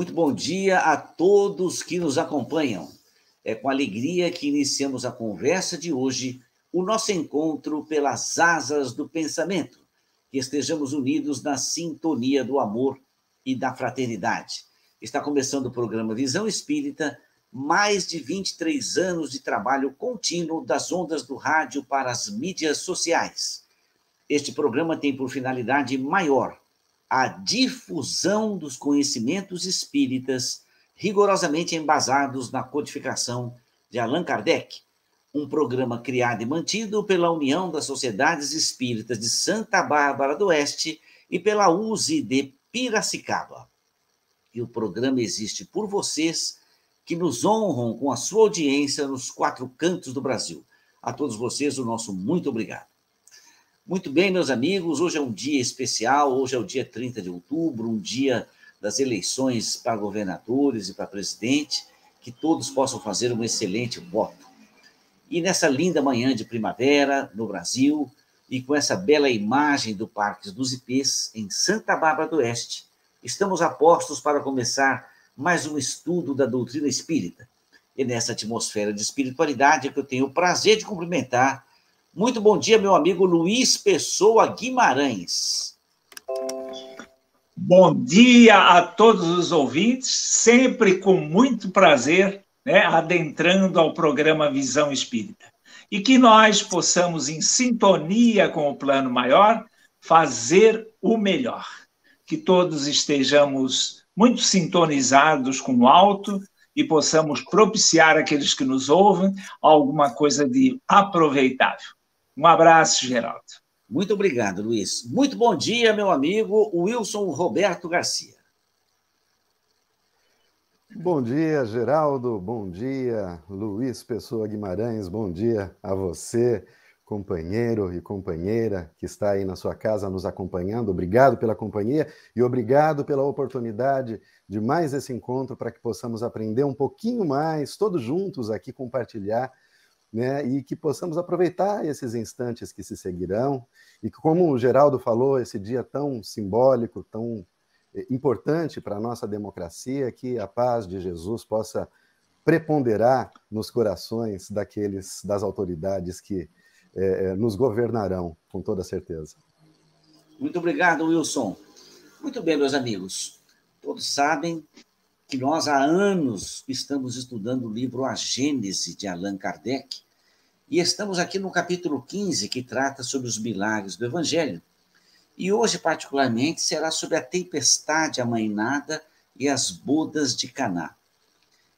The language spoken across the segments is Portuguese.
Muito bom dia a todos que nos acompanham. É com alegria que iniciamos a conversa de hoje, o nosso encontro pelas asas do pensamento, que estejamos unidos na sintonia do amor e da fraternidade. Está começando o programa Visão Espírita, mais de 23 anos de trabalho contínuo das ondas do rádio para as mídias sociais. Este programa tem por finalidade maior a difusão dos conhecimentos espíritas rigorosamente embasados na codificação de Allan Kardec, um programa criado e mantido pela União das Sociedades Espíritas de Santa Bárbara do Oeste e pela USE de Piracicaba. E o programa existe por vocês que nos honram com a sua audiência nos quatro cantos do Brasil. A todos vocês, o nosso muito obrigado. Muito bem, meus amigos, hoje é um dia especial, hoje é o dia 30 de outubro, um dia das eleições para governadores e para presidente, que todos possam fazer um excelente voto. E nessa linda manhã de primavera no Brasil, e com essa bela imagem do Parque dos Ipês, em Santa Bárbara do Oeste, estamos a postos para começar mais um estudo da doutrina espírita. E nessa atmosfera de espiritualidade que eu tenho o prazer de cumprimentar muito bom dia, meu amigo Luiz Pessoa Guimarães. Bom dia a todos os ouvintes, sempre com muito prazer, né, adentrando ao programa Visão Espírita. E que nós possamos, em sintonia com o plano maior, fazer o melhor. Que todos estejamos muito sintonizados com o alto e possamos propiciar àqueles que nos ouvem alguma coisa de aproveitável. Um abraço, Geraldo. Muito obrigado, Luiz. Muito bom dia, meu amigo Wilson Roberto Garcia. Bom dia, Geraldo. Bom dia, Luiz Pessoa Guimarães. Bom dia a você, companheiro e companheira que está aí na sua casa nos acompanhando. Obrigado pela companhia e obrigado pela oportunidade de mais esse encontro para que possamos aprender um pouquinho mais, todos juntos aqui, compartilhar né, e que possamos aproveitar esses instantes que se seguirão, e que, como o Geraldo falou, esse dia tão simbólico, tão eh, importante para a nossa democracia, que a paz de Jesus possa preponderar nos corações daqueles, das autoridades que é, nos governarão, com toda certeza. Muito obrigado, Wilson. Muito bem, meus amigos. Todos sabem que nós há anos estamos estudando o livro A Gênese de Allan Kardec, e estamos aqui no capítulo 15, que trata sobre os milagres do Evangelho. E hoje, particularmente, será sobre a tempestade amainada e as bodas de Caná.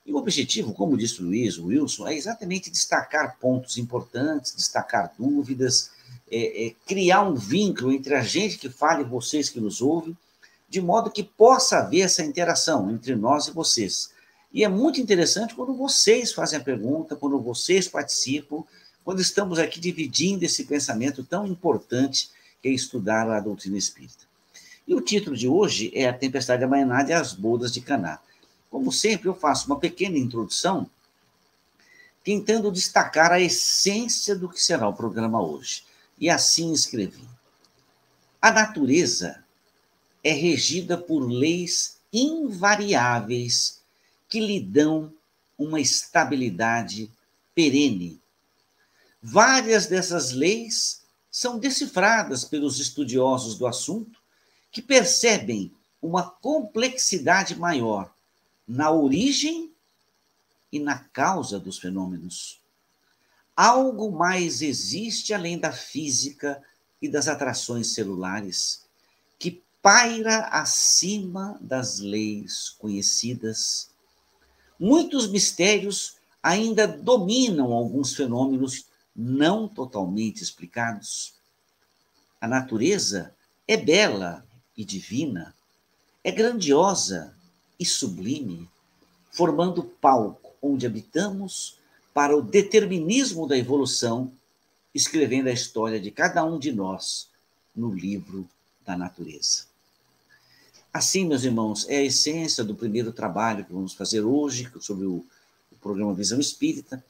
E o objetivo, como disse o Luiz, o Wilson, é exatamente destacar pontos importantes, destacar dúvidas, é, é, criar um vínculo entre a gente que fala e vocês que nos ouvem, de modo que possa haver essa interação entre nós e vocês. E é muito interessante quando vocês fazem a pergunta, quando vocês participam, quando estamos aqui dividindo esse pensamento tão importante que é estudar a doutrina espírita. E o título de hoje é A Tempestade Amanhã e as Bodas de Caná. Como sempre, eu faço uma pequena introdução, tentando destacar a essência do que será o programa hoje. E assim escrevi. A natureza é regida por leis invariáveis que lhe dão uma estabilidade perene. Várias dessas leis são decifradas pelos estudiosos do assunto, que percebem uma complexidade maior na origem e na causa dos fenômenos. Algo mais existe além da física e das atrações celulares paira acima das leis conhecidas. Muitos mistérios ainda dominam alguns fenômenos não totalmente explicados. A natureza é bela e divina, é grandiosa e sublime, formando palco onde habitamos para o determinismo da evolução, escrevendo a história de cada um de nós no livro da natureza. Assim, meus irmãos, é a essência do primeiro trabalho que vamos fazer hoje sobre o, o programa Visão Espírita.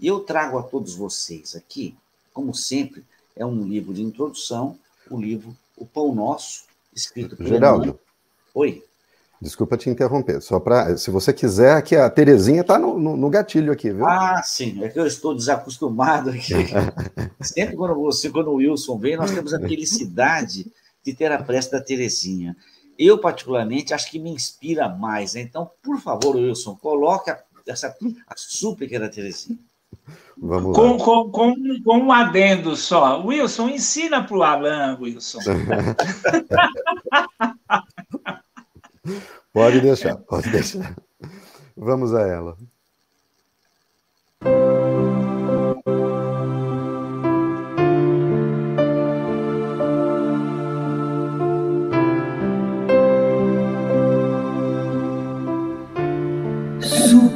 E eu trago a todos vocês aqui, como sempre, é um livro de introdução, o livro O Pão Nosso, escrito por Geraldo. Oi. Desculpa te interromper, só para, se você quiser, que a Terezinha está no, no, no, gatilho aqui, viu? Ah, sim, é que eu estou desacostumado aqui. Sempre quando você, quando o Wilson vem, nós temos a felicidade de ter a prece da Terezinha. Eu, particularmente, acho que me inspira mais. Né? Então, por favor, Wilson, coloque a, essa, a súplica da Terezinha. Vamos com, lá. Com, com, com um adendo só. Wilson, ensina para o Alan, Wilson. Pode deixar, pode deixar. Vamos a ela.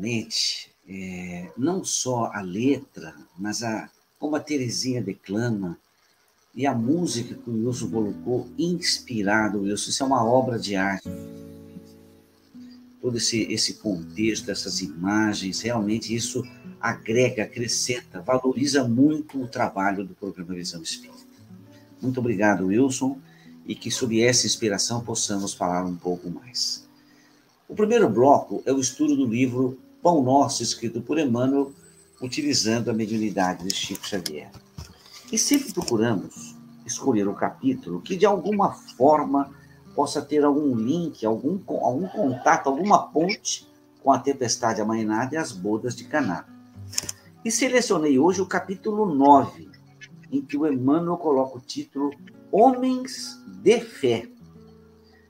Particularmente, é, não só a letra, mas a, como a Terezinha declama e a música que o Wilson colocou, inspirado, Wilson, isso é uma obra de arte. Todo esse, esse contexto, essas imagens, realmente isso agrega, acrescenta, valoriza muito o trabalho do programa Visão Espírita. Muito obrigado, Wilson, e que sob essa inspiração possamos falar um pouco mais. O primeiro bloco é o estudo do livro Pão Nosso, escrito por Emmanuel, utilizando a mediunidade de Chico Xavier. E sempre procuramos escolher um capítulo que, de alguma forma, possa ter algum link, algum, algum contato, alguma ponte com a tempestade amainada e as bodas de Caná. E selecionei hoje o capítulo 9, em que o Emmanuel coloca o título Homens de Fé.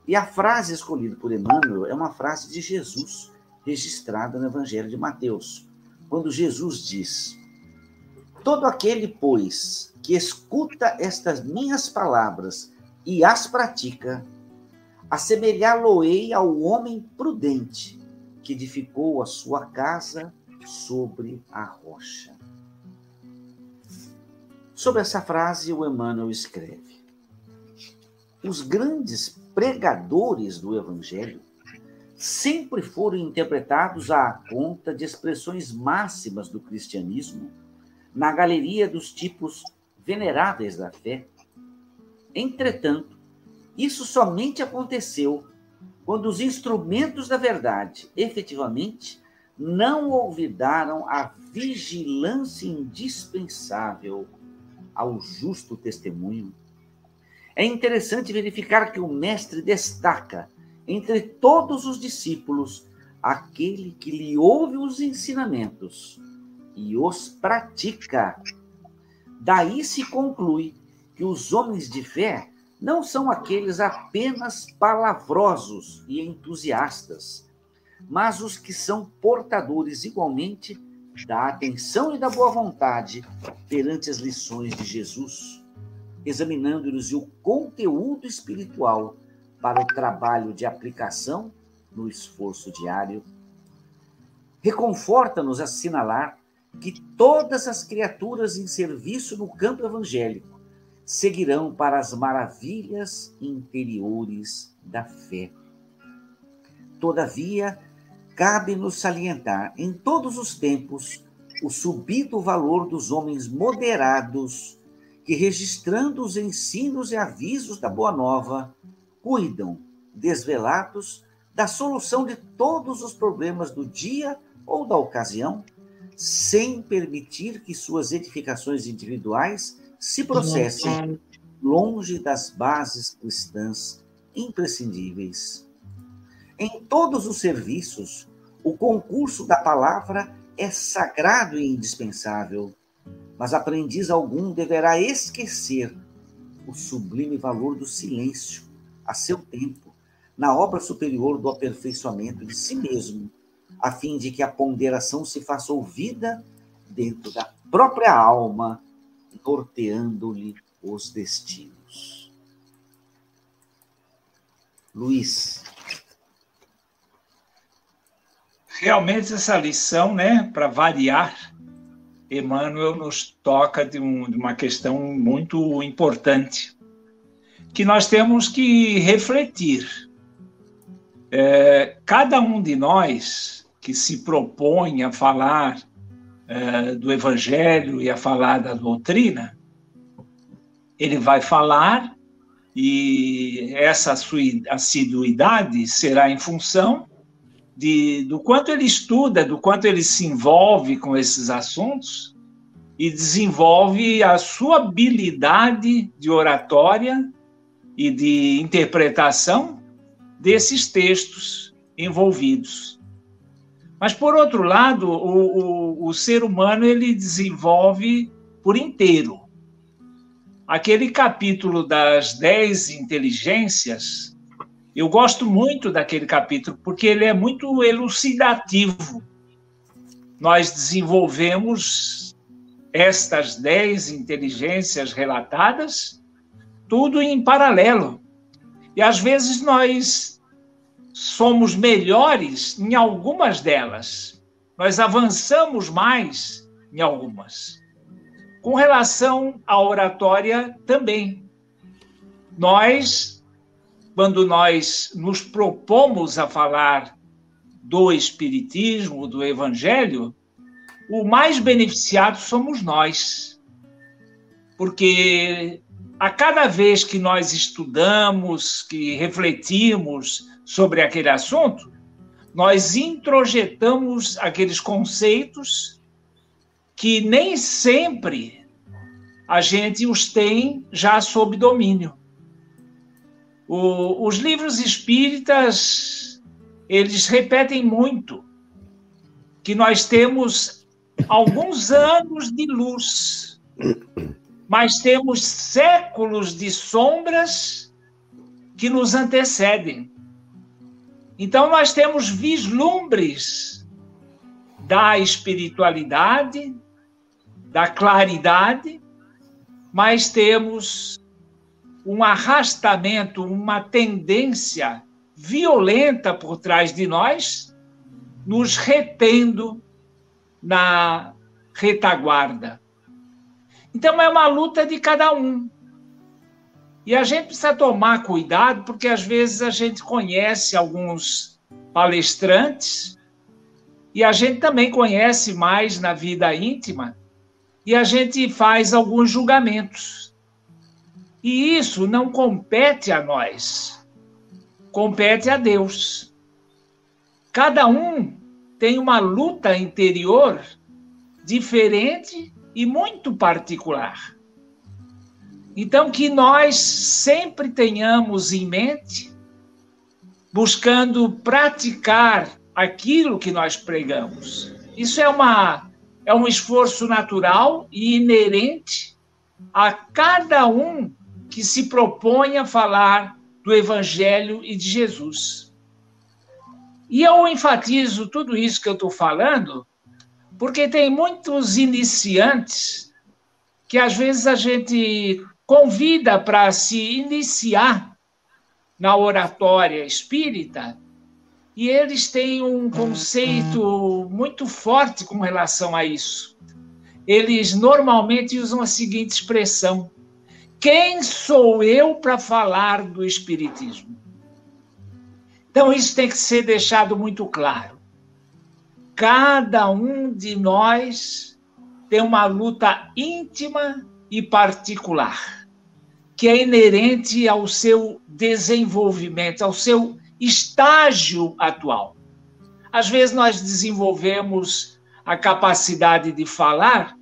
E a frase escolhida por Emmanuel é uma frase de Jesus, registrada no Evangelho de Mateus, quando Jesus diz: Todo aquele, pois, que escuta estas minhas palavras e as pratica, assemelhá-lo-ei ao homem prudente que edificou a sua casa sobre a rocha. Sobre essa frase, o Emmanuel escreve: Os grandes pregadores do Evangelho sempre foram interpretados à conta de expressões máximas do cristianismo na galeria dos tipos veneráveis da fé. Entretanto, isso somente aconteceu quando os instrumentos da verdade, efetivamente, não olvidaram a vigilância indispensável ao justo testemunho é interessante verificar que o Mestre destaca, entre todos os discípulos, aquele que lhe ouve os ensinamentos e os pratica. Daí se conclui que os homens de fé não são aqueles apenas palavrosos e entusiastas, mas os que são portadores igualmente da atenção e da boa vontade perante as lições de Jesus examinando-lhes o conteúdo espiritual para o trabalho de aplicação no esforço diário. Reconforta-nos assinalar que todas as criaturas em serviço no campo evangélico seguirão para as maravilhas interiores da fé. Todavia, cabe-nos salientar em todos os tempos o subido valor dos homens moderados que, registrando os ensinos e avisos da Boa Nova, cuidam, desvelados, da solução de todos os problemas do dia ou da ocasião, sem permitir que suas edificações individuais se processem longe das bases cristãs imprescindíveis. Em todos os serviços, o concurso da palavra é sagrado e indispensável, mas aprendiz algum deverá esquecer o sublime valor do silêncio a seu tempo, na obra superior do aperfeiçoamento de si mesmo, a fim de que a ponderação se faça ouvida dentro da própria alma, norteando-lhe os destinos. Luiz, realmente essa lição, né, para variar, Emmanuel nos toca de, um, de, uma questão muito importante, que nós temos que refletir. É, cada um de nós que se propõe a falar é, do Evangelho e a falar da doutrina, ele vai falar e essa sua assiduidade será em função de, do quanto ele estuda, do quanto ele se envolve com esses assuntos e desenvolve a sua habilidade de oratória e de interpretação desses textos envolvidos. Mas, por outro lado, o, o, o ser humano ele desenvolve por inteiro. Aquele capítulo das dez inteligências eu gosto muito daquele capítulo, porque ele é muito elucidativo. Nós desenvolvemos estas dez inteligências relatadas, tudo em paralelo. E às vezes nós somos melhores em algumas delas, nós avançamos mais em algumas. Com relação à oratória também. Nós quando nós nos propomos a falar do Espiritismo, do Evangelho, o mais beneficiado somos nós. Porque a cada vez que nós estudamos, que refletimos sobre aquele assunto, nós introjetamos aqueles conceitos que nem sempre a gente os tem já sob domínio. O, os livros espíritas, eles repetem muito que nós temos alguns anos de luz, mas temos séculos de sombras que nos antecedem. Então, nós temos vislumbres da espiritualidade, da claridade, mas temos um arrastamento, uma tendência violenta por trás de nós, nos retendo na retaguarda. Então é uma luta de cada um. E a gente precisa tomar cuidado, porque às vezes a gente conhece alguns palestrantes e a gente também conhece mais na vida íntima e a gente faz alguns julgamentos. E isso não compete a nós, compete a Deus. Cada um tem uma luta interior diferente e muito particular. Então, que nós sempre tenhamos em mente, buscando praticar aquilo que nós pregamos. Isso é, uma, é um esforço natural e inerente a cada um que se propõe a falar do Evangelho e de Jesus. E eu enfatizo tudo isso que eu estou falando, porque tem muitos iniciantes que às vezes a gente convida para se iniciar na oratória espírita E eles têm um conceito muito forte com relação a isso. Eles normalmente usam a seguinte expressão: quem sou eu para falar do Espiritismo? Então, isso tem que ser deixado muito claro. Cada um de nós tem uma luta íntima e particular, que é inerente ao seu desenvolvimento, ao seu estágio atual. Às vezes, nós desenvolvemos a capacidade de falar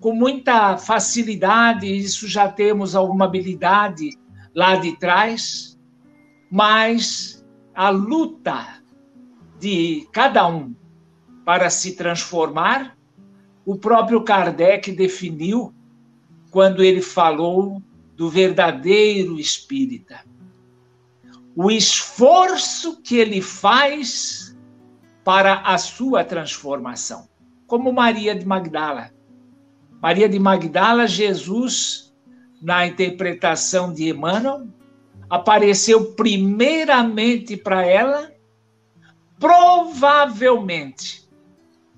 com muita facilidade, isso já temos alguma habilidade lá de trás, mas a luta de cada um para se transformar, o próprio Kardec definiu quando ele falou do verdadeiro espírita. O esforço que ele faz para a sua transformação, como Maria de Magdala. Maria de Magdala, Jesus, na interpretação de Emmanuel, apareceu primeiramente para ela, provavelmente,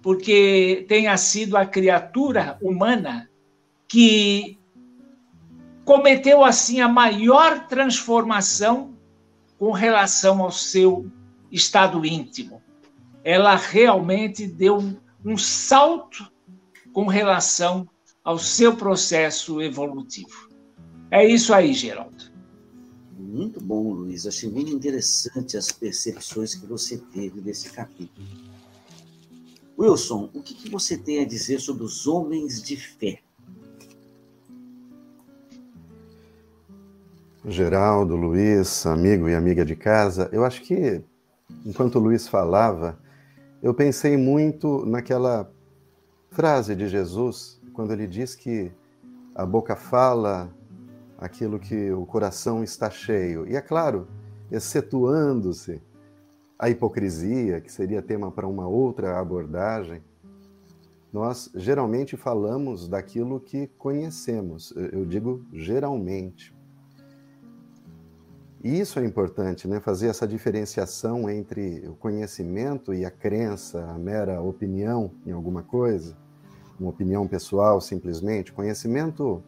porque tenha sido a criatura humana que cometeu assim a maior transformação com relação ao seu estado íntimo. Ela realmente deu um, salto com relação ao seu processo evolutivo. É isso aí, Geraldo. Muito bom, Luiz. Achei muito interessante as percepções que você teve desse capítulo. Wilson, o que, que você tem a dizer sobre os homens de fé? Geraldo, Luiz, amigo e amiga de casa, eu acho que enquanto o Luiz falava, eu pensei muito naquela frase de Jesus, quando ele diz que a boca fala aquilo que o coração está cheio. E é claro, excetuando-se a hipocrisia, que seria tema para uma outra abordagem, nós geralmente falamos daquilo que conhecemos. Eu digo geralmente. E isso é importante, né? fazer essa diferenciação entre o conhecimento e a crença, a mera opinião em alguma coisa, uma opinião pessoal simplesmente. Conhecimento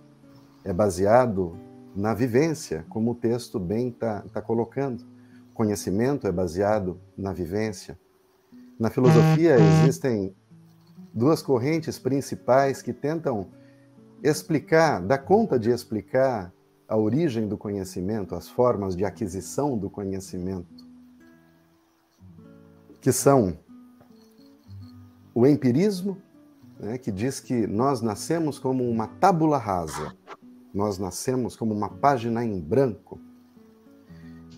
é baseado na vivência, como o texto bem está tá colocando. Conhecimento é baseado na vivência. Na filosofia uhum. existem duas correntes principais que tentam explicar, dar conta de explicar a origem do conhecimento, as formas de aquisição do conhecimento, que são o empirismo, né, que diz que nós nascemos como uma tábula rasa, nós nascemos como uma página em branco.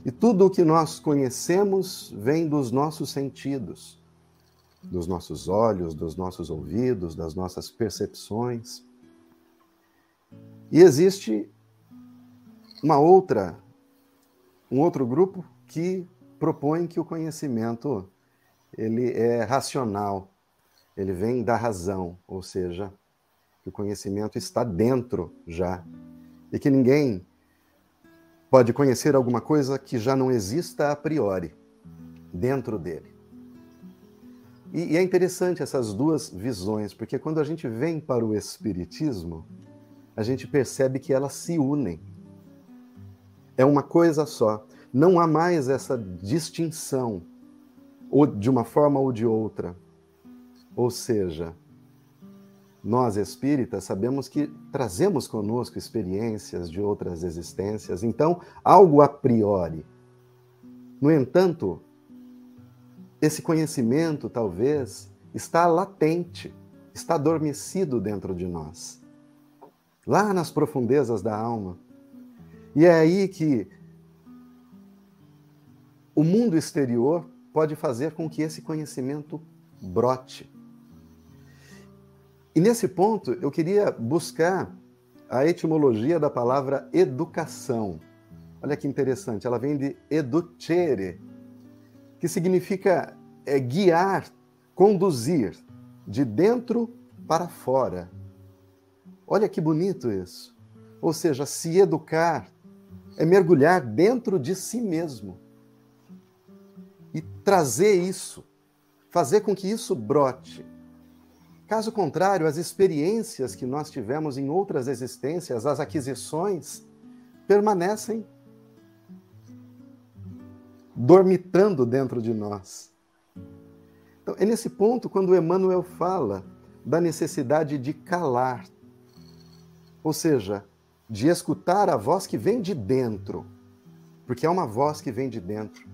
E tudo o que nós conhecemos vem dos nossos sentidos, dos nossos olhos, dos nossos ouvidos, das nossas percepções. E existe uma outra um outro grupo que propõe que o conhecimento ele é racional, ele vem da razão, ou seja, que o conhecimento está dentro já e que ninguém pode conhecer alguma coisa que já não exista a priori dentro dele. E, e é interessante essas duas visões, porque quando a gente vem para o Espiritismo, a gente percebe que elas se unem. É uma coisa só. Não há mais essa distinção, ou de uma forma ou de outra. Ou seja, nós espíritas sabemos que trazemos conosco experiências de outras existências, então, algo a priori. No entanto, esse conhecimento talvez está latente, está adormecido dentro de nós, lá nas profundezas da alma. E é aí que o mundo exterior pode fazer com que esse conhecimento brote e nesse ponto, eu queria buscar a etimologia da palavra educação. Olha que interessante, ela vem de educere, que significa é, guiar, conduzir de dentro para fora. Olha que bonito isso. Ou seja, se educar é mergulhar dentro de si mesmo. e trazer isso, fazer com que isso brote. Caso contrário, as experiências que nós tivemos em outras existências, as aquisições, permanecem dormitando dentro de nós. Então, é nesse ponto quando Emmanuel fala da necessidade de calar, ou seja, de escutar a voz que vem de dentro, porque é uma voz que vem de dentro.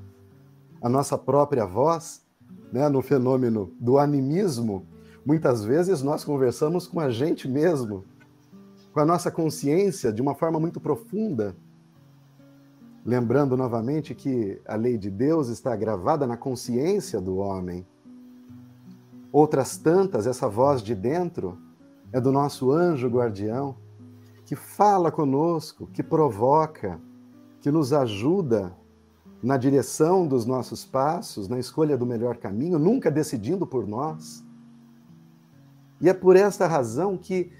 A nossa própria voz, né, no fenômeno do animismo, muitas vezes nós conversamos com a gente mesmo, com a nossa consciência de uma forma muito profunda. Lembrando novamente que a lei de Deus está gravada na consciência do homem. Outras tantas, essa voz de dentro é do nosso anjo guardião, que fala conosco, que provoca, que nos ajuda na direção dos nossos passos, na escolha do melhor caminho, nunca decidindo por nós. E é por esta razão que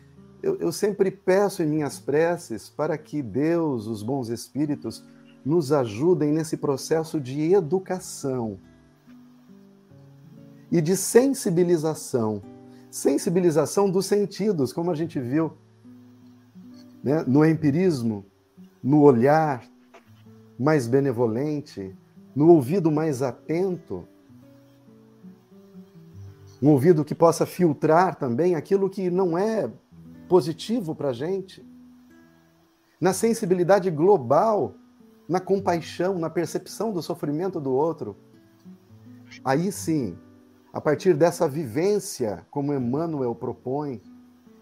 eu, eu sempre peço em minhas preces para que Deus, os bons espíritos, nos ajudem nesse processo de educação e de sensibilização. Sensibilização dos sentidos, como a gente viu né? no empirismo, no olhar mais benevolente, no ouvido mais atento, um ouvido que possa filtrar também aquilo que não é positivo para a gente, na sensibilidade global, na compaixão, na percepção do sofrimento do outro. Aí sim, a partir dessa vivência, como Emmanuel propõe,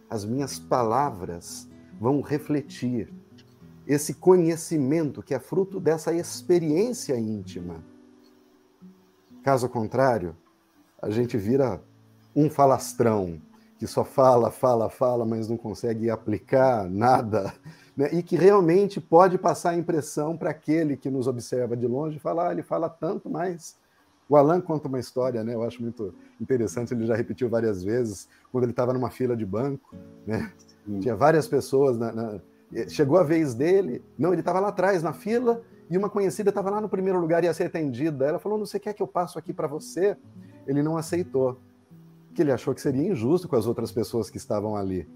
as minhas palavras vão refletir esse conhecimento que é fruto dessa experiência íntima. Caso contrário, a gente vira um falastrão que só fala, fala, fala, mas não consegue aplicar nada, né? e que realmente pode passar a impressão para aquele que nos observa de longe, falar, ah, ele fala tanto, mas o Alan conta uma história, né? Eu acho muito interessante, ele já repetiu várias vezes, quando ele estava numa fila de banco, né? Tinha várias pessoas na, na... Chegou a vez dele, não, ele estava lá atrás na fila e uma conhecida estava lá no primeiro lugar e ia ser atendida. Ela falou: Não, você quer que eu passo aqui para você? Ele não aceitou, porque ele achou que seria injusto com as outras pessoas que estavam ali.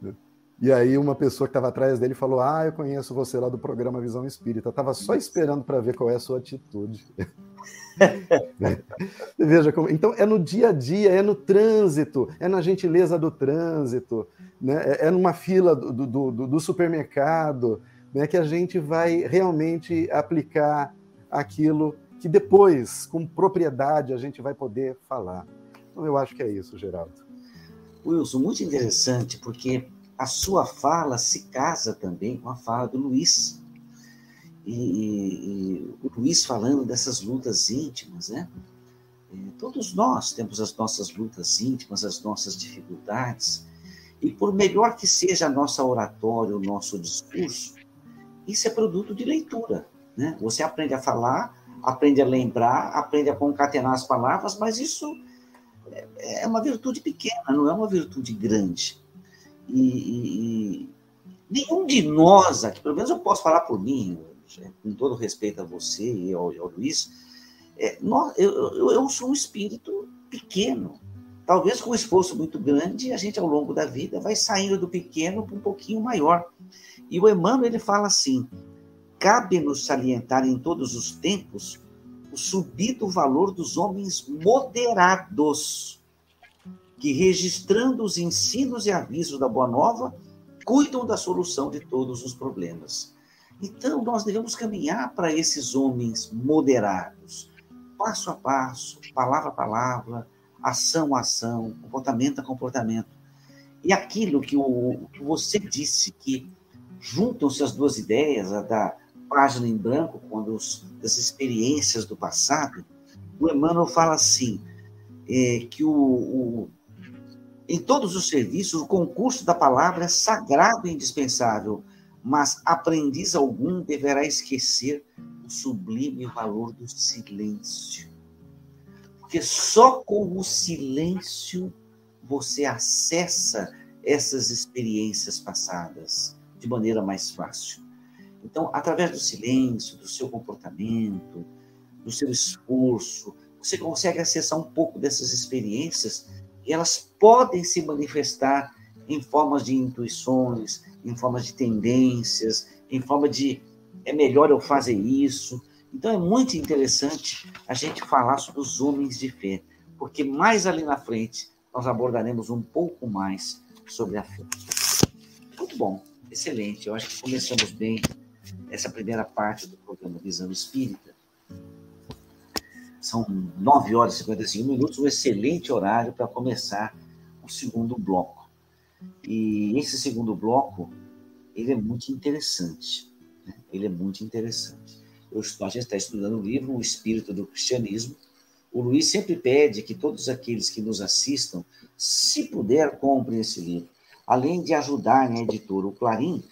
Né? E aí uma pessoa que estava atrás dele falou: Ah, eu conheço você lá do programa Visão Espírita. Estava só esperando para ver qual é a sua atitude. Veja como. Então é no dia a dia, é no trânsito, é na gentileza do trânsito, né? é, é numa fila do, do, do, do supermercado né? que a gente vai realmente aplicar aquilo que depois, com propriedade, a gente vai poder falar. Então eu acho que é isso, Geraldo. Wilson, muito interessante, porque a sua fala se casa também com a fala do Luiz e, e, o Luiz falando dessas lutas íntimas, né? E é, todos nós temos as nossas lutas íntimas, as nossas dificuldades, e por melhor que seja a nossa oratória, o nosso discurso, isso é produto de leitura, né? Você aprende a falar, aprende a lembrar, aprende a concatenar as palavras, mas isso é, é uma virtude pequena, não é uma virtude grande. E, e, nenhum de nós aqui, pelo menos eu posso falar por mim, é, com todo respeito a você e ao, ao Luiz, é, nós, eu, eu, eu, sou um espírito pequeno. Talvez com um esforço muito grande, a gente, ao longo da vida, vai saindo do pequeno para um pouquinho maior. E o Emmanuel ele fala assim: cabe-nos salientar em todos os tempos o subido valor dos homens moderados, que, registrando os ensinos e avisos da Boa Nova, cuidam da solução de todos os problemas. Então, nós devemos caminhar para esses homens moderados, passo a passo, palavra a palavra, ação a ação, comportamento a comportamento. E aquilo que, o, que você disse, que juntam-se as duas ideias, a da página em branco, quando os, das experiências do passado, o Emmanuel fala assim, é, que o, o, em todos os serviços, o concurso da palavra é sagrado e indispensável, mas aprendiz algum deverá esquecer o sublime valor do silêncio. Porque só com o silêncio você acessa essas experiências passadas de maneira mais fácil. Então, através do silêncio, do seu comportamento, do seu esforço. Você consegue acessar um pouco dessas experiências e elas podem se manifestar em formas de intuições, em formas de tendências, em forma de é melhor eu fazer isso. Então é muito interessante a gente falar sobre os homens de fé, porque mais ali na frente nós abordaremos um pouco mais sobre a fé. Muito bom, excelente. Eu acho que começamos bem essa primeira parte do programa Visão Espírita. São 9 horas e 55 minutos, um excelente horário para começar o segundo bloco. E esse segundo bloco, ele é muito interessante. Né? Ele é muito interessante. Eu, a gente está estudando o livro O Espírito do Cristianismo. O Luiz sempre pede que todos aqueles que nos assistam, se puder, comprem esse livro. Além de ajudar a editora, o Clarim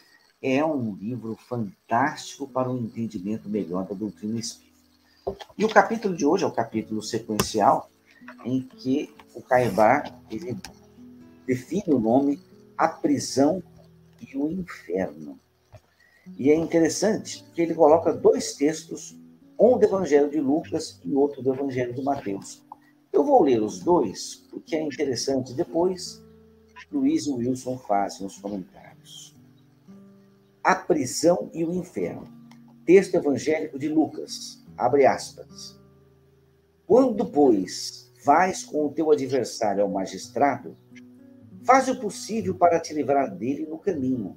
é um livro fantástico para um entendimento melhor da doutrina espírita. E o capítulo de hoje é o capítulo sequencial, em que o Caibar ele define o nome A Prisão e o Inferno. E é interessante que ele coloca dois textos, um do Evangelho de Lucas e outro do Evangelho de Mateus. Eu vou ler os dois, porque é interessante. Depois, Luiz e Wilson fazem os comentários. A prisão e o inferno. Texto evangélico de Lucas. Abre aspas. Quando, pois, vais com o teu adversário ao magistrado, faz o possível para te livrar dele no caminho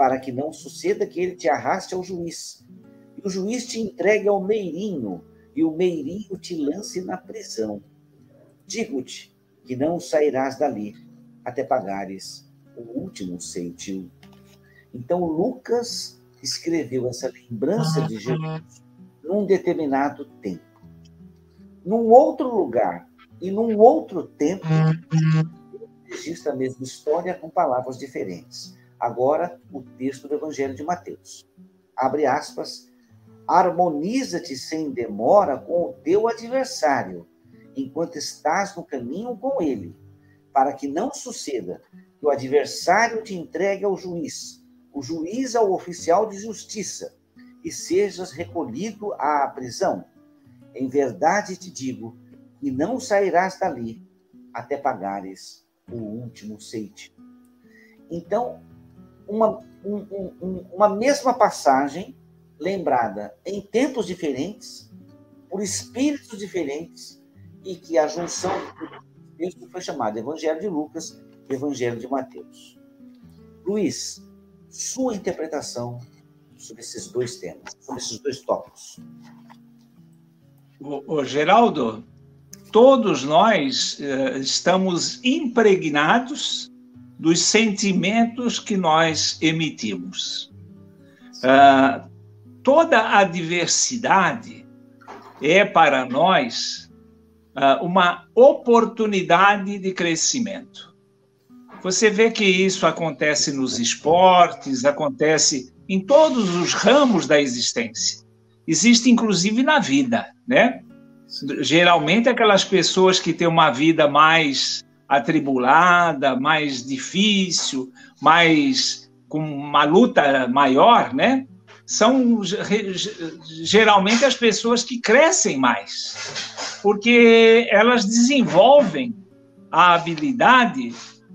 para que não suceda que ele te arraste ao juiz, e o juiz te entregue ao meirinho, e o meirinho te lance na prisão. Digo-te que não sairás dali até pagares o último ceitil. Então Lucas escreveu essa lembrança de Jesus num determinado tempo. Num outro lugar e num outro tempo, registra a mesma história com palavras diferentes. Agora, o texto do Evangelho de Mateus. Abre aspas. Harmoniza-te sem demora com o teu adversário, enquanto estás no caminho com ele, para que não suceda que o adversário te entregue ao juiz, o juiz ao oficial de justiça, e sejas recolhido à prisão. Em verdade te digo que não sairás dali até pagares o último ceite. Então, uma, um, um, uma mesma passagem lembrada em tempos diferentes, por espíritos diferentes, e que a junção do foi chamada Evangelho de Lucas e Evangelho de Mateus. Luiz, sua interpretação sobre esses dois temas, sobre esses dois tópicos. O, o Geraldo, todos nós uh, estamos impregnados dos sentimentos que nós emitimos. Uh, toda a diversidade é para nós uh, uma oportunidade de crescimento. Você vê que isso acontece nos esportes, acontece em todos os ramos da existência. Existe inclusive na vida, né? Geralmente aquelas pessoas que têm uma vida mais atribulada, mais difícil, mais com uma luta maior, né? São geralmente as pessoas que crescem mais, porque elas desenvolvem a habilidade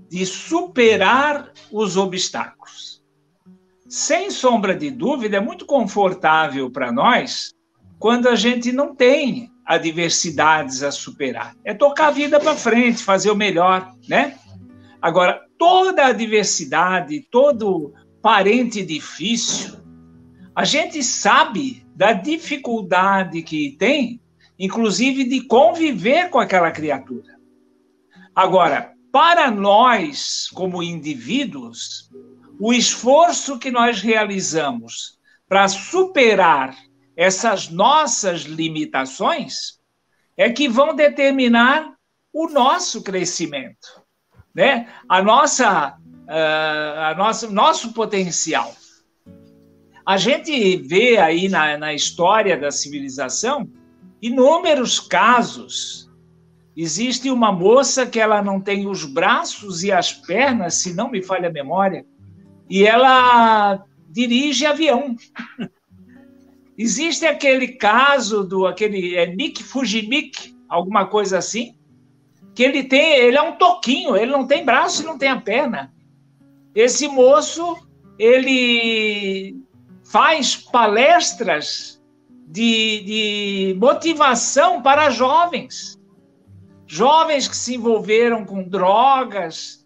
de superar os obstáculos. Sem sombra de dúvida, é muito confortável para nós quando a gente não tem adversidades a superar. É tocar a vida para frente, fazer o melhor, né? Agora, toda adversidade, todo parente difícil, a gente sabe da dificuldade que tem, inclusive de conviver com aquela criatura. Agora, para nós, como indivíduos, o esforço que nós realizamos para superar essas nossas limitações é que vão determinar o nosso crescimento, né? A nossa, uh, a nossa, nosso potencial. A gente vê aí na, na história da civilização inúmeros casos. Existe uma moça que ela não tem os braços e as pernas, se não me falha a memória, e ela dirige avião. Existe aquele caso do aquele é Nick Fujimik, alguma coisa assim, que ele tem, ele é um toquinho, ele não tem braço e não tem a perna. Esse moço, ele faz palestras de, de motivação para jovens, jovens que se envolveram com drogas.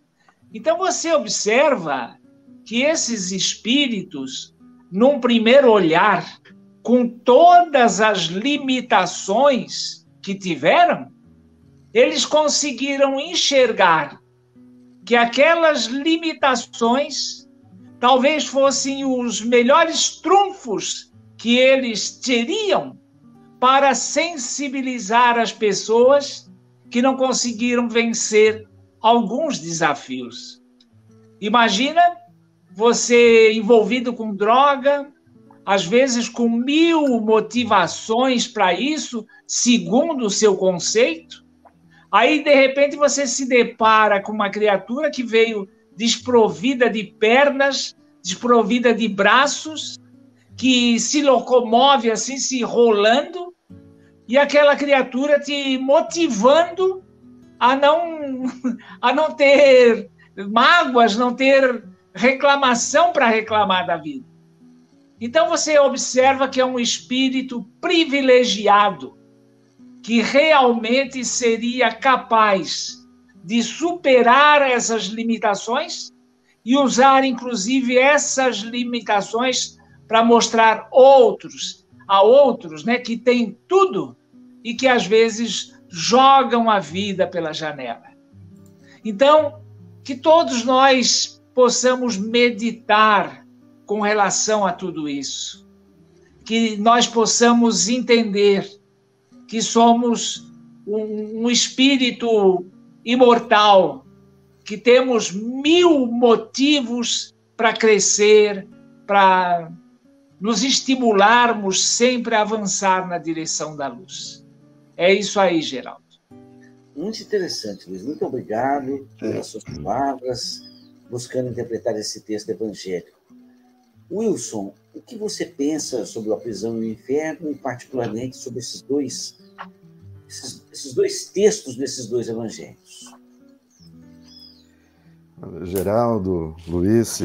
Então você observa que esses espíritos, num primeiro olhar, com todas as limitações que tiveram, eles conseguiram enxergar que aquelas limitações talvez fossem os melhores trunfos que eles teriam para sensibilizar as pessoas que não conseguiram vencer alguns desafios. Imagina você envolvido com droga, às vezes com mil motivações para isso, segundo o seu conceito. Aí, de repente, você se depara com uma criatura que veio desprovida de pernas, desprovida de braços, que se locomove assim, se rolando, e aquela criatura te motivando a não, a não ter mágoas, não ter reclamação para reclamar da vida. Então você observa que é um espírito privilegiado, que realmente seria capaz de superar essas limitações e usar, inclusive, essas limitações para mostrar outros, a outros, né, que têm tudo e que às vezes jogam a vida pela janela. Então, que todos nós possamos meditar com relação a tudo isso. Que nós possamos entender que somos um, um espírito imortal, que temos mil motivos para crescer, para nos estimularmos sempre a avançar na direção da luz. É isso aí, Geraldo. Muito interessante, Luiz. Muito obrigado pelas suas palavras, buscando interpretar esse texto evangélico. Wilson, o que você pensa sobre a prisão e o inferno, e particularmente sobre esses dois, esses, esses dois textos desses dois evangelhos? Geraldo, Luiz,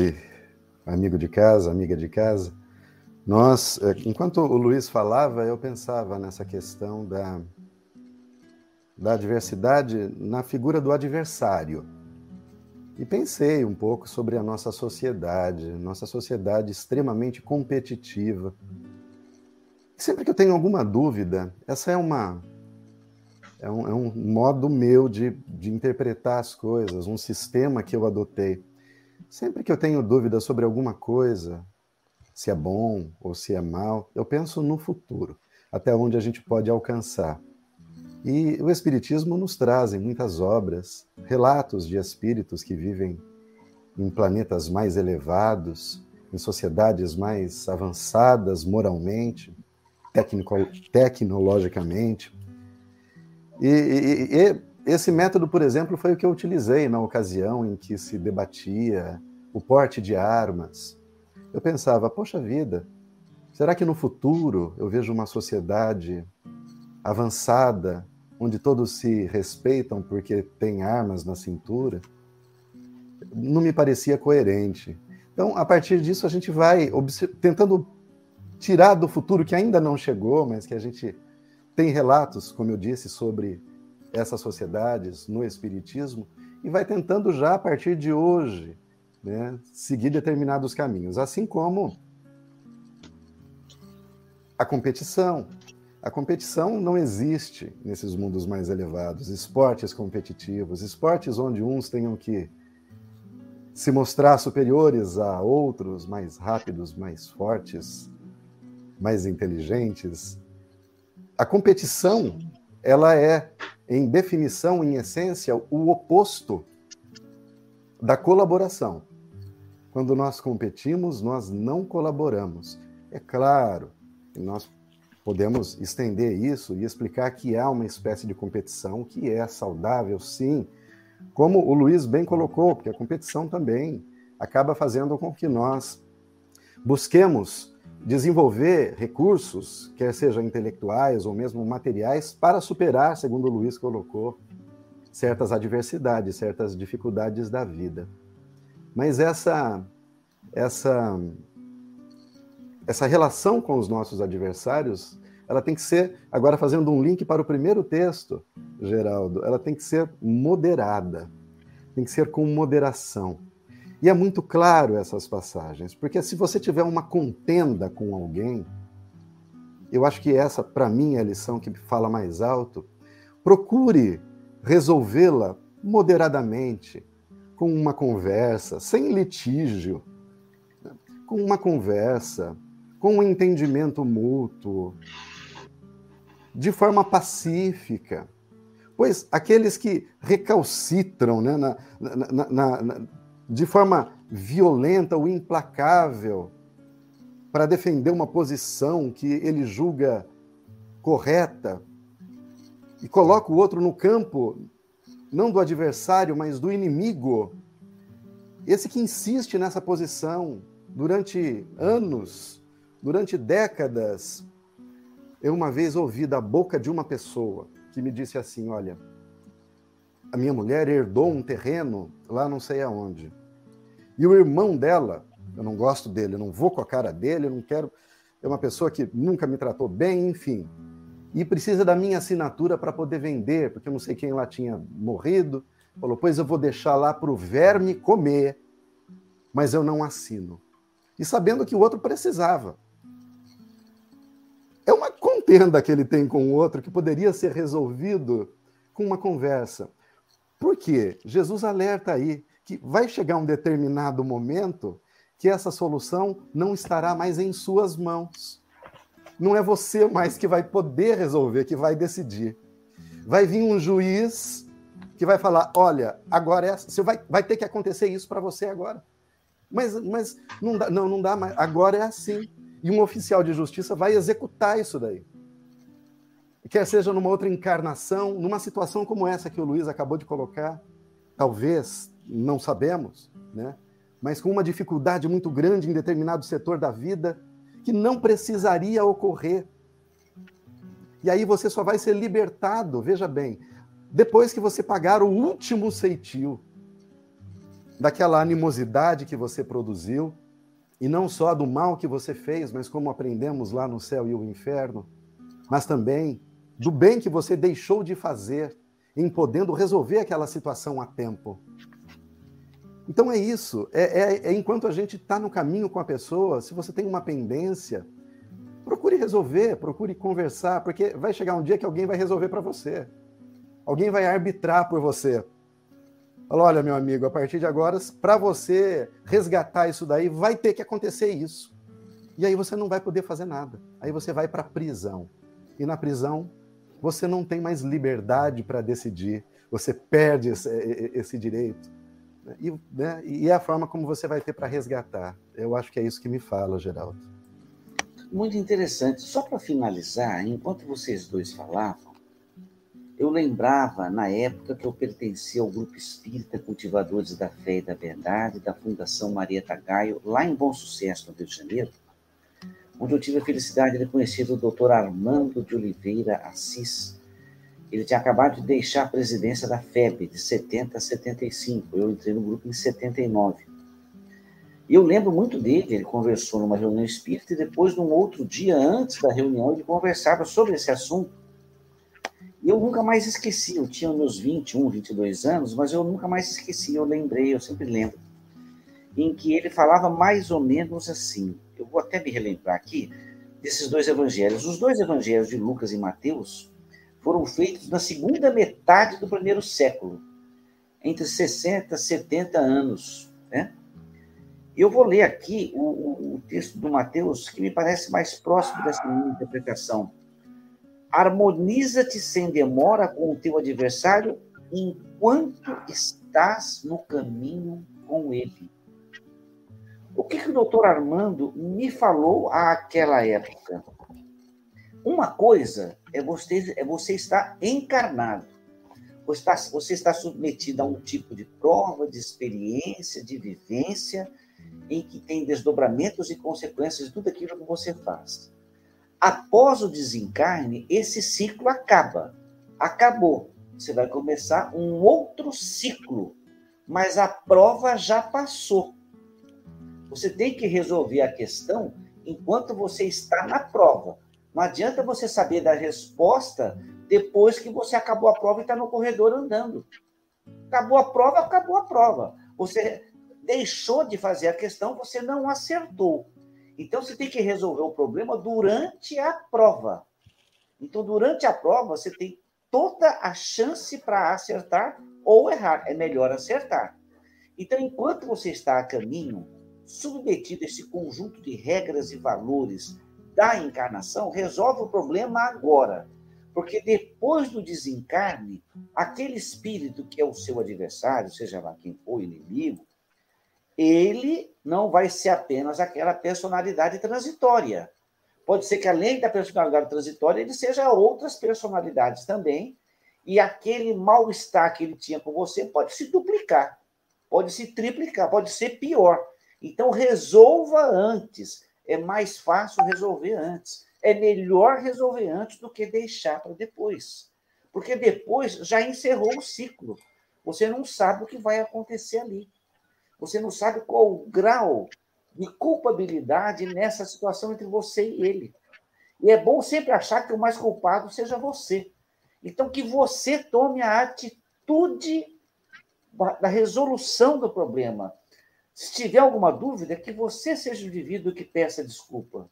amigo de casa, amiga de casa, nós, é, enquanto o Luiz falava, eu pensava nessa questão da, da adversidade na figura do adversário. E pensei um pouco sobre a nossa sociedade, nossa sociedade extremamente competitiva. sempre que eu tenho alguma dúvida, essa é uma é um, é um modo meu de, de interpretar as coisas, um sistema que eu adotei. Sempre que eu tenho dúvida sobre alguma coisa, se é bom ou se é mal, eu penso no futuro, até onde a gente pode alcançar. E o Espiritismo nos traz em muitas obras relatos de espíritos que vivem em planetas mais elevados, em sociedades mais avançadas moralmente, tecnologicamente. E, e, e, esse método, por exemplo, foi o que eu utilizei na ocasião em que se debatia o porte de armas. Eu pensava, poxa vida, será que no futuro eu vejo uma sociedade avançada onde todos se respeitam porque têm armas na cintura, não me parecia coerente. Então, a partir disso, a gente vai tentando tirar do futuro que ainda não chegou, mas que a gente tem relatos, como eu disse, sobre essas sociedades no Espiritismo, e vai tentando já a partir de hoje né, seguir determinados caminhos, assim como a competição. A competição não existe nesses mundos mais elevados. Esportes competitivos, esportes onde uns tenham que se mostrar superiores a outros, mais rápidos, mais fortes, mais inteligentes. A competição, ela é, em definição, em essência, o oposto da colaboração. Quando nós competimos, nós não colaboramos. É claro que nós podemos estender isso e explicar que há uma espécie de competição que é saudável, sim, como o Luiz bem colocou, porque a competição também acaba fazendo com que nós busquemos desenvolver recursos, quer sejam intelectuais ou mesmo materiais, para superar, segundo o Luiz colocou, certas adversidades, certas dificuldades da vida. Mas essa essa essa relação com os nossos adversários, ela tem que ser, agora fazendo um link para o primeiro texto, Geraldo, ela tem que ser moderada, tem que ser com moderação. E é muito claro essas passagens, porque se você tiver uma contenda com alguém, eu acho que essa, para mim, é a lição que fala mais alto. Procure resolvê-la moderadamente, com uma conversa, sem litígio, com uma conversa, com um entendimento mútuo, de forma pacífica. Pois aqueles que recalcitram né, na, na, na, de forma violenta ou implacável para defender uma posição que ele julga correta e coloca o outro no campo não do adversário, mas do inimigo. Esse que insiste nessa posição durante anos, durante décadas. Eu uma vez ouvi da boca de uma pessoa que me disse assim: Olha, a minha mulher herdou um terreno lá não sei aonde. E o irmão dela, eu não gosto dele, eu não vou com a cara dele, eu não quero. É uma pessoa que nunca me tratou bem, enfim. E precisa da minha assinatura para poder vender, porque eu não sei quem lá tinha morrido. Falou, pois eu vou deixar lá para o verme comer, mas eu não assino. E sabendo que o outro precisava. É uma contenda que ele tem com o outro que poderia ser resolvido com uma conversa. Por quê? Jesus alerta aí que vai chegar um determinado momento que essa solução não estará mais em suas mãos. Não é você mais que vai poder resolver, que vai decidir. Vai vir um juiz que vai falar: olha, agora é, você vai, vai ter que acontecer isso para você agora. Mas, mas não, dá, não, não dá mais. Agora é assim. E um oficial de justiça vai executar isso daí. Quer seja numa outra encarnação, numa situação como essa que o Luiz acabou de colocar, talvez, não sabemos, né? mas com uma dificuldade muito grande em determinado setor da vida, que não precisaria ocorrer. E aí você só vai ser libertado, veja bem, depois que você pagar o último ceitil daquela animosidade que você produziu, e não só do mal que você fez, mas como aprendemos lá no céu e o inferno, mas também do bem que você deixou de fazer, em podendo resolver aquela situação a tempo. Então é isso. É, é, é enquanto a gente está no caminho com a pessoa, se você tem uma pendência, procure resolver, procure conversar, porque vai chegar um dia que alguém vai resolver para você. Alguém vai arbitrar por você. Fala, olha, meu amigo, a partir de agora, para você resgatar isso daí, vai ter que acontecer isso. E aí você não vai poder fazer nada. Aí você vai para a prisão. E na prisão, você não tem mais liberdade para decidir, você perde esse, esse direito. E, né, e é a forma como você vai ter para resgatar. Eu acho que é isso que me fala, Geraldo. Muito interessante. Só para finalizar, enquanto vocês dois falavam, eu lembrava na época que eu pertencia ao grupo espírita Cultivadores da Fé e da Verdade, da Fundação Marieta Gaio, lá em Bom Sucesso, no Rio de Janeiro, onde eu tive a felicidade de conhecer o doutor Armando de Oliveira Assis. Ele tinha acabado de deixar a presidência da FEB, de 70 a 75. Eu entrei no grupo em 79. E eu lembro muito dele, ele conversou numa reunião espírita e depois, num outro dia, antes da reunião, ele conversava sobre esse assunto. E eu nunca mais esqueci, eu tinha meus 21, 22 anos, mas eu nunca mais esqueci, eu lembrei, eu sempre lembro, em que ele falava mais ou menos assim, eu vou até me relembrar aqui desses dois evangelhos. Os dois evangelhos de Lucas e Mateus foram feitos na segunda metade do primeiro século, entre 60 e 70 anos. Né? Eu vou ler aqui o, o, o texto do Mateus, que me parece mais próximo dessa minha interpretação. Harmoniza-te sem demora com o teu adversário enquanto estás no caminho com ele. O que, que o doutor Armando me falou àquela época? Uma coisa é você, é você estar encarnado. Você está, você está submetido a um tipo de prova, de experiência, de vivência, em que tem desdobramentos e consequências de tudo aquilo que você faz. Após o desencarne, esse ciclo acaba. Acabou. Você vai começar um outro ciclo, mas a prova já passou. Você tem que resolver a questão enquanto você está na prova. Não adianta você saber da resposta depois que você acabou a prova e está no corredor andando. Acabou a prova, acabou a prova. Você deixou de fazer a questão, você não acertou. Então você tem que resolver o problema durante a prova. Então, durante a prova, você tem toda a chance para acertar ou errar. É melhor acertar. Então, enquanto você está a caminho, submetido a esse conjunto de regras e valores da encarnação, resolve o problema agora. Porque depois do desencarne, aquele espírito que é o seu adversário, seja lá quem for, inimigo, ele não vai ser apenas aquela personalidade transitória. Pode ser que, além da personalidade transitória, ele seja outras personalidades também, e aquele mal-estar que ele tinha com você pode se duplicar, pode se triplicar, pode ser pior. Então, resolva antes. É mais fácil resolver antes é melhor resolver antes do que deixar para depois. Porque depois já encerrou o ciclo. Você não sabe o que vai acontecer ali. Você não sabe qual o grau de culpabilidade nessa situação entre você e ele. E é bom sempre achar que o mais culpado seja você. Então, que você tome a atitude da resolução do problema. Se tiver alguma dúvida, que você seja o indivíduo que peça desculpa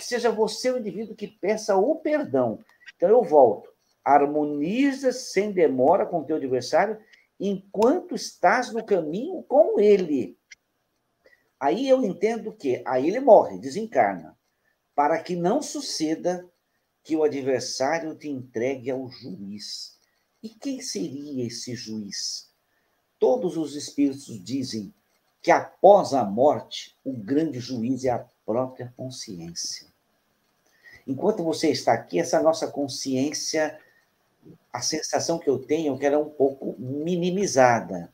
que seja você o indivíduo que peça o perdão. Então eu volto. Harmoniza sem demora com o teu adversário enquanto estás no caminho com ele. Aí eu entendo que aí ele morre, desencarna, para que não suceda que o adversário te entregue ao juiz. E quem seria esse juiz? Todos os espíritos dizem que após a morte, o grande juiz é a própria consciência. Enquanto você está aqui, essa nossa consciência, a sensação que eu tenho é que ela é um pouco minimizada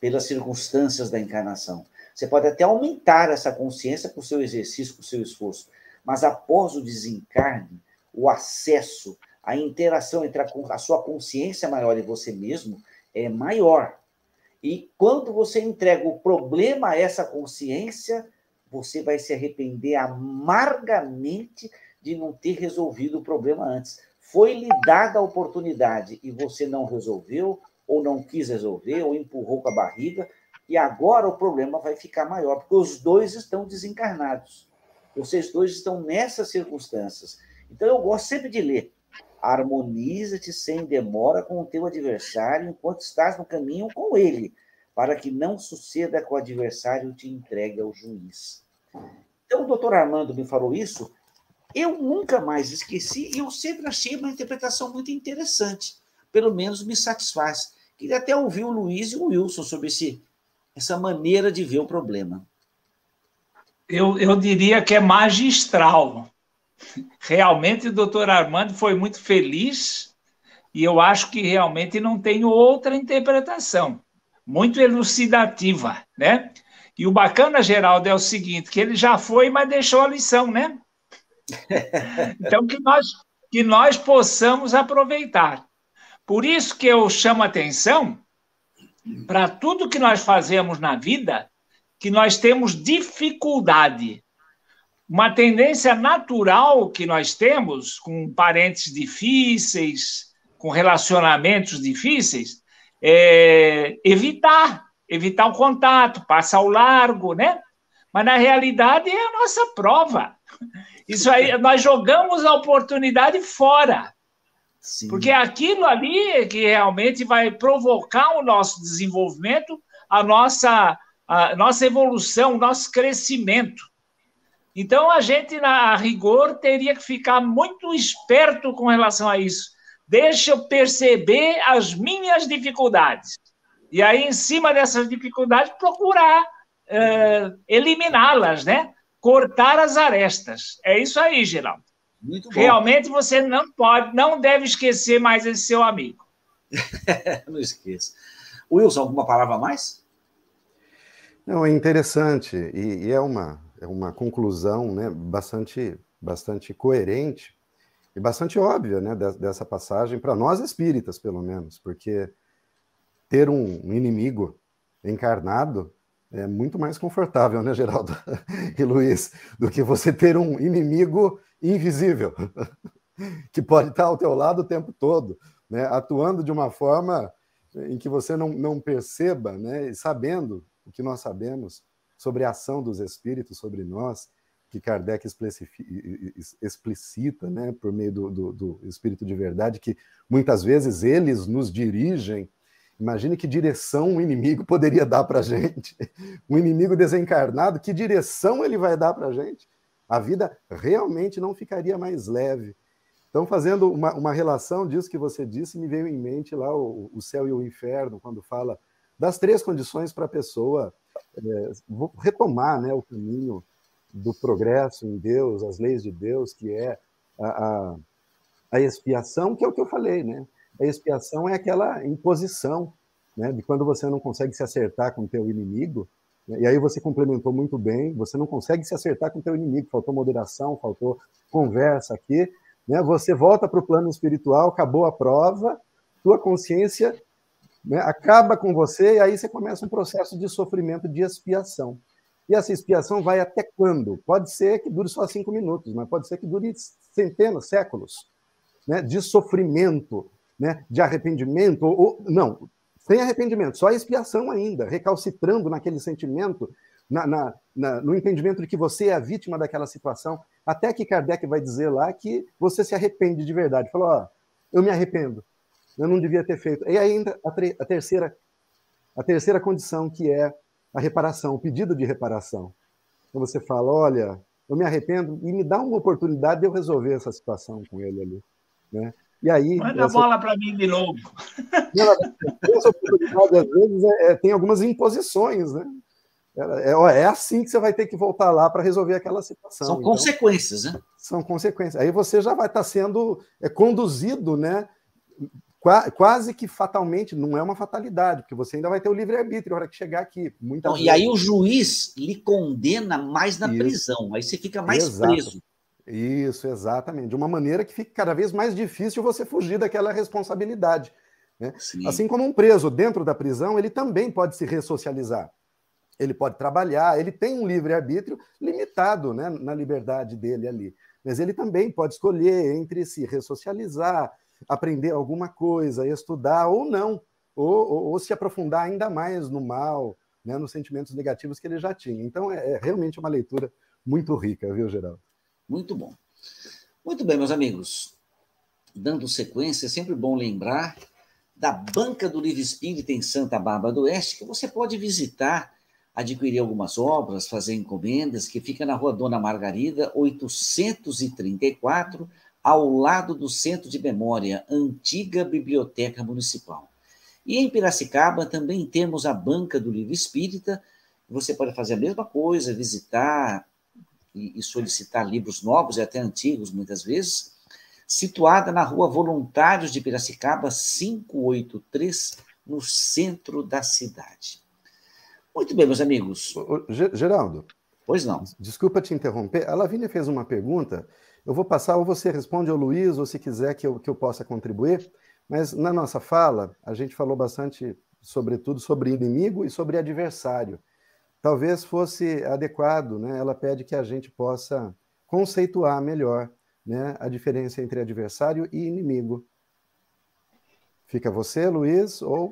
pelas circunstâncias da encarnação. Você pode até aumentar essa consciência com o seu exercício, com o seu esforço, mas após o desencarne, o acesso, a interação entre a, a sua consciência maior e você mesmo é maior. E quando você entrega o problema a essa consciência, você vai se arrepender amargamente de não ter resolvido o problema antes. Foi lhe dada a oportunidade e você não resolveu, ou não quis resolver, ou empurrou com a barriga, e agora o problema vai ficar maior, porque os dois estão desencarnados. Vocês dois estão nessas circunstâncias. Então eu gosto sempre de ler. Harmoniza-te sem demora com o teu adversário enquanto estás no caminho com ele, para que não suceda que o adversário te entregue ao juiz. Então, o doutor Armando me falou isso, eu nunca mais esqueci e eu sempre achei uma interpretação muito interessante. Pelo menos me satisfaz. Queria até ouvir o Luiz e o Wilson sobre esse, essa maneira de ver o problema. Eu, eu diria que é magistral. Realmente o doutor Armando foi muito feliz e eu acho que realmente não tenho outra interpretação. Muito elucidativa, né? E o bacana, Geraldo, é o seguinte, que ele já foi, mas deixou a lição, né? Então, que nós, que nós possamos aproveitar. Por isso que eu chamo atenção para tudo que nós fazemos na vida, que nós temos dificuldade. Uma tendência natural que nós temos com parentes difíceis, com relacionamentos difíceis, é evitar, evitar o contato, passar ao largo, né? Mas na realidade é a nossa prova. Isso aí, nós jogamos a oportunidade fora. Sim. Porque aquilo ali é que realmente vai provocar o nosso desenvolvimento, a nossa, a nossa evolução, o nosso crescimento. Então, a gente, na rigor, teria que ficar muito esperto com relação a isso. Deixa eu perceber as minhas dificuldades. E aí, em cima dessas dificuldades, procurar uh, eliminá-las, né? Cortar as arestas. É isso aí, Geraldo. Muito bom. Realmente você não pode, não deve esquecer mais esse seu amigo. não esqueça. Wilson, alguma palavra a mais? Não, é interessante e, e é uma, é uma conclusão né, bastante, bastante coerente e bastante óbvia né, dessa passagem, para nós espíritas, pelo menos, porque ter um inimigo encarnado é muito mais confortável, né, Geraldo e Luiz, do que você ter um inimigo invisível, que pode estar ao teu lado o tempo todo, né, atuando de uma forma em que você não, não perceba, né, sabendo o que nós sabemos sobre a ação dos espíritos sobre nós, que Kardec explicita, né, por meio do, do, do espírito de verdade, que muitas vezes eles nos dirigem. Imagine que direção o inimigo poderia dar para a gente. Um inimigo desencarnado, que direção ele vai dar para a gente? A vida realmente não ficaria mais leve. Então, fazendo uma, uma relação disso que você disse, me veio em mente lá o, o céu e o inferno, quando fala das três condições para a pessoa é, retomar né, o caminho do progresso em Deus, as leis de Deus, que é a, a, a, expiação, que é o que eu falei, né? A expiação é aquela imposição, né? De quando você não consegue se acertar com o teu inimigo, né? e aí você complementou muito bem, você não consegue se acertar com o teu inimigo, faltou moderação, faltou conversa aqui, né? Você volta para o plano espiritual, acabou a prova, tua consciência né, acaba com você e aí você começa um processo de sofrimento de expiação. E essa expiação vai até quando? Pode ser que dure só cinco minutos, mas pode ser que dure centenas, séculos, né, de sofrimento, né, de arrependimento, ou, não, sem arrependimento, só expiação ainda, recalcitrando naquele sentimento, na, na, na, no entendimento de que você é a vítima daquela situação, até que Kardec vai dizer lá que você se arrepende de verdade. Falou, ó, eu me arrependo, eu não devia ter feito. E ainda a, a, terceira, a terceira condição, que é a reparação, o pedido de reparação. Então você fala, olha, eu me arrependo e me dá uma oportunidade de eu resolver essa situação com ele ali. Né? E aí, Manda essa... a bola para mim de novo. Essa oportunidade, às vezes, é, é, tem algumas imposições, né? É, é, é, assim que você vai ter que voltar lá para resolver aquela situação. São então, consequências, né? São consequências. Aí você já vai estar tá sendo é, conduzido, né? quase que fatalmente, não é uma fatalidade, porque você ainda vai ter o livre-arbítrio na hora que chegar aqui. Então, e aí o juiz lhe condena mais na Isso. prisão, aí você fica mais Exato. preso. Isso, exatamente. De uma maneira que fica cada vez mais difícil você fugir daquela responsabilidade. Né? Assim como um preso dentro da prisão, ele também pode se ressocializar. Ele pode trabalhar, ele tem um livre-arbítrio limitado né, na liberdade dele ali. Mas ele também pode escolher entre se ressocializar, aprender alguma coisa, estudar ou não, ou, ou, ou se aprofundar ainda mais no mal, né, nos sentimentos negativos que ele já tinha. Então, é, é realmente uma leitura muito rica, viu, Geraldo? Muito bom. Muito bem, meus amigos. Dando sequência, é sempre bom lembrar da Banca do Livro Espírita em Santa Bárbara do Oeste, que você pode visitar, adquirir algumas obras, fazer encomendas, que fica na rua Dona Margarida, 834, ao lado do Centro de Memória, antiga Biblioteca Municipal. E em Piracicaba também temos a Banca do Livro Espírita. Você pode fazer a mesma coisa, visitar e, solicitar livros novos e até antigos, muitas vezes, situada na rua Voluntários de Piracicaba, 583, no centro da cidade. Muito bem, meus amigos. Geraldo. Pois não. Desculpa te interromper. A Lavínia fez uma pergunta eu vou passar, ou você responde ao Luiz, ou se quiser que eu, que eu possa contribuir. Mas na nossa fala, a gente falou bastante, sobretudo, sobre inimigo e sobre adversário. Talvez fosse adequado, né? ela pede que a gente possa conceituar melhor né? a diferença entre adversário e inimigo. Fica você, Luiz, ou.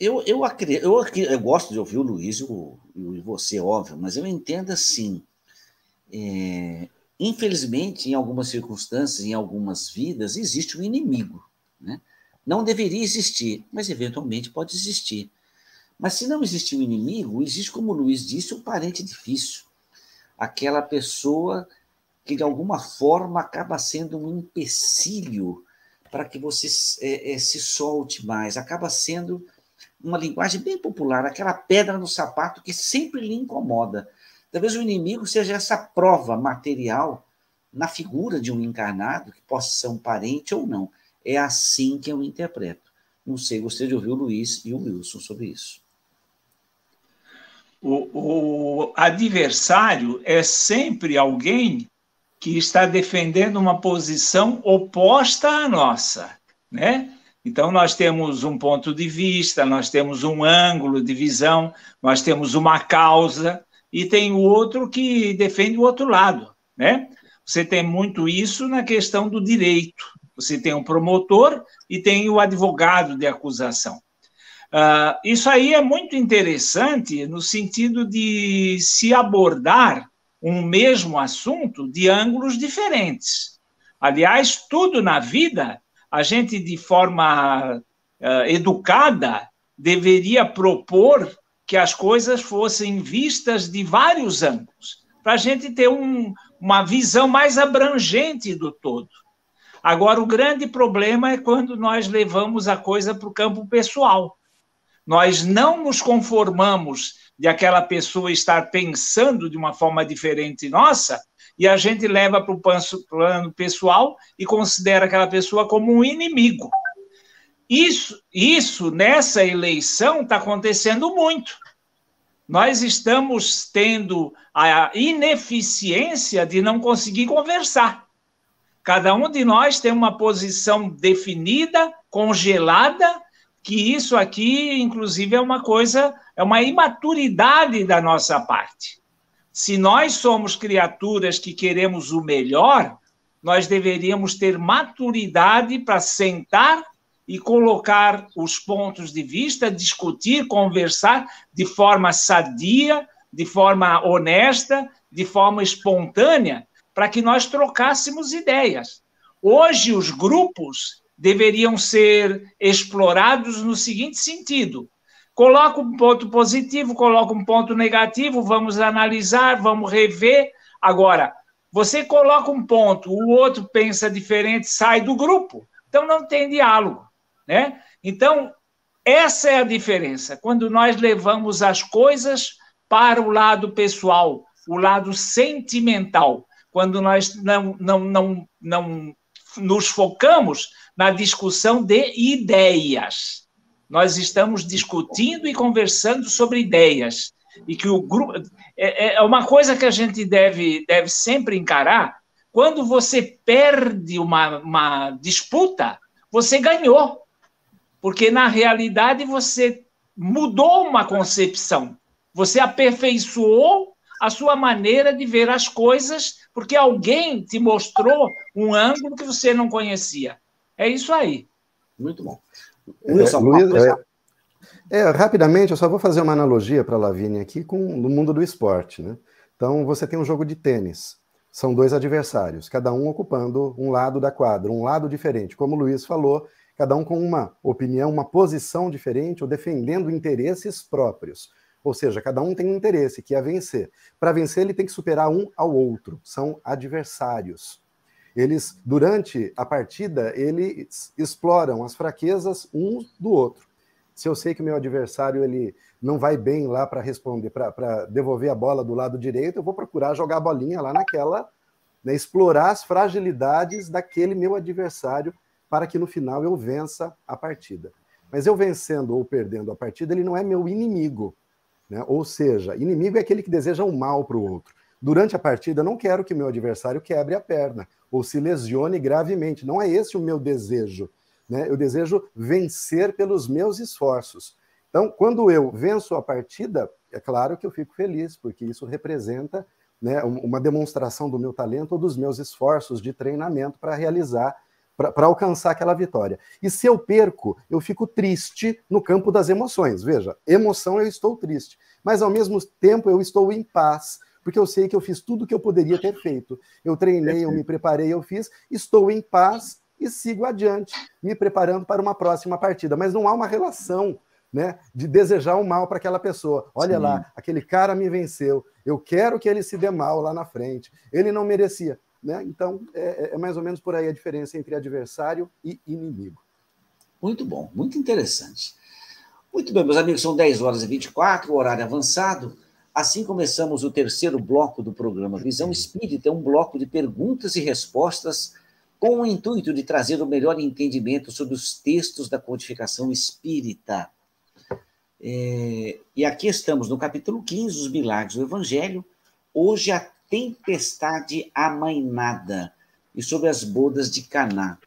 Eu, eu, eu, eu gosto de ouvir o Luiz e, o, e você, óbvio, mas eu entendo assim. É, Infelizmente, em algumas circunstâncias, em algumas vidas, existe um inimigo. Né? Não deveria existir, mas eventualmente pode existir. Mas se não existe um inimigo, existe, como o Luiz disse, um parente difícil. Aquela pessoa que, de alguma forma, acaba sendo um empecilho para que você é, é, se solte mais. Acaba sendo uma linguagem bem popular, aquela pedra no sapato que sempre lhe incomoda. Talvez o inimigo seja essa prova material na figura de um encarnado, que possa ser um parente ou não. É assim que eu interpreto. Não sei, gostaria de ouvir o Luiz e o Wilson sobre isso. O, o adversário é sempre alguém que está defendendo uma posição oposta à nossa, né? Então, nós temos um ponto de vista, nós temos um ângulo de visão, nós temos uma causa, e tem o outro que defende o outro lado, né? Você tem muito isso na questão do direito. Você tem um promotor e tem o advogado de acusação. Uh, isso aí é muito interessante no sentido de se abordar um mesmo assunto de ângulos diferentes. Aliás, tudo na vida a gente, de forma uh, educada, deveria propor que as coisas fossem vistas de vários ângulos, para a gente ter um, uma visão mais abrangente do todo. Agora, o grande problema é quando nós levamos a coisa para o campo pessoal. Nós não nos conformamos de aquela pessoa estar pensando de uma forma diferente nossa e a gente leva para o plano pessoal e considera aquela pessoa como um inimigo. Isso, isso nessa eleição está acontecendo muito. Nós estamos tendo a ineficiência de não conseguir conversar. Cada um de nós tem uma posição definida, congelada, que isso aqui, inclusive, é uma coisa, é uma imaturidade da nossa parte. Se nós somos criaturas que queremos o melhor, nós deveríamos ter maturidade para sentar e colocar os pontos de vista, discutir, conversar de forma sadia, de forma honesta, de forma espontânea, para que nós trocássemos ideias. Hoje, os grupos deveriam ser explorados no seguinte sentido: Coloca um ponto positivo, coloca um ponto negativo, vamos analisar, vamos rever. Agora, você coloca um ponto, o outro pensa diferente, sai do grupo. Então não tem diálogo, né? Então, essa é a diferença. Quando nós levamos as coisas para o lado pessoal, o lado sentimental, quando nós não, não, não, não nos focamos na discussão de ideias nós estamos discutindo e conversando sobre ideias. E que o grupo. É, é uma coisa que a gente deve, deve sempre encarar. Quando você perde uma, uma disputa, você ganhou. Porque, na realidade, você mudou uma concepção. Você aperfeiçoou a sua maneira de ver as coisas, porque alguém te mostrou um ângulo que você não conhecia. É isso aí. Muito bom. Wilson, Luiz, é, é, rapidamente, eu só vou fazer uma analogia para a Lavínia aqui com o mundo do esporte. Né? Então, você tem um jogo de tênis. São dois adversários, cada um ocupando um lado da quadra, um lado diferente. Como o Luiz falou, cada um com uma opinião, uma posição diferente ou defendendo interesses próprios. Ou seja, cada um tem um interesse, que é vencer. Para vencer, ele tem que superar um ao outro. São adversários eles, durante a partida, eles exploram as fraquezas um do outro. Se eu sei que o meu adversário ele não vai bem lá para responder, para devolver a bola do lado direito, eu vou procurar jogar a bolinha lá naquela, né, explorar as fragilidades daquele meu adversário para que no final eu vença a partida. Mas eu vencendo ou perdendo a partida, ele não é meu inimigo. Né? Ou seja, inimigo é aquele que deseja o um mal para o outro. Durante a partida, eu não quero que meu adversário quebre a perna ou se lesione gravemente. Não é esse o meu desejo. Né? Eu desejo vencer pelos meus esforços. Então, quando eu venço a partida, é claro que eu fico feliz, porque isso representa né, uma demonstração do meu talento ou dos meus esforços de treinamento para realizar, para alcançar aquela vitória. E se eu perco, eu fico triste no campo das emoções. Veja, emoção eu estou triste, mas ao mesmo tempo eu estou em paz, porque eu sei que eu fiz tudo o que eu poderia ter feito. Eu treinei, eu me preparei, eu fiz, estou em paz e sigo adiante, me preparando para uma próxima partida. Mas não há uma relação né, de desejar o mal para aquela pessoa. Olha Sim. lá, aquele cara me venceu, eu quero que ele se dê mal lá na frente. Ele não merecia. Né? Então, é, é mais ou menos por aí a diferença entre adversário e inimigo. Muito bom, muito interessante. Muito bem, meus amigos, são 10 horas e 24, o horário avançado. Assim começamos o terceiro bloco do programa Visão Espírita, um bloco de perguntas e respostas com o intuito de trazer o melhor entendimento sobre os textos da codificação espírita. É, e aqui estamos no capítulo 15, os milagres do Evangelho. Hoje a tempestade amainada e sobre as bodas de Caná.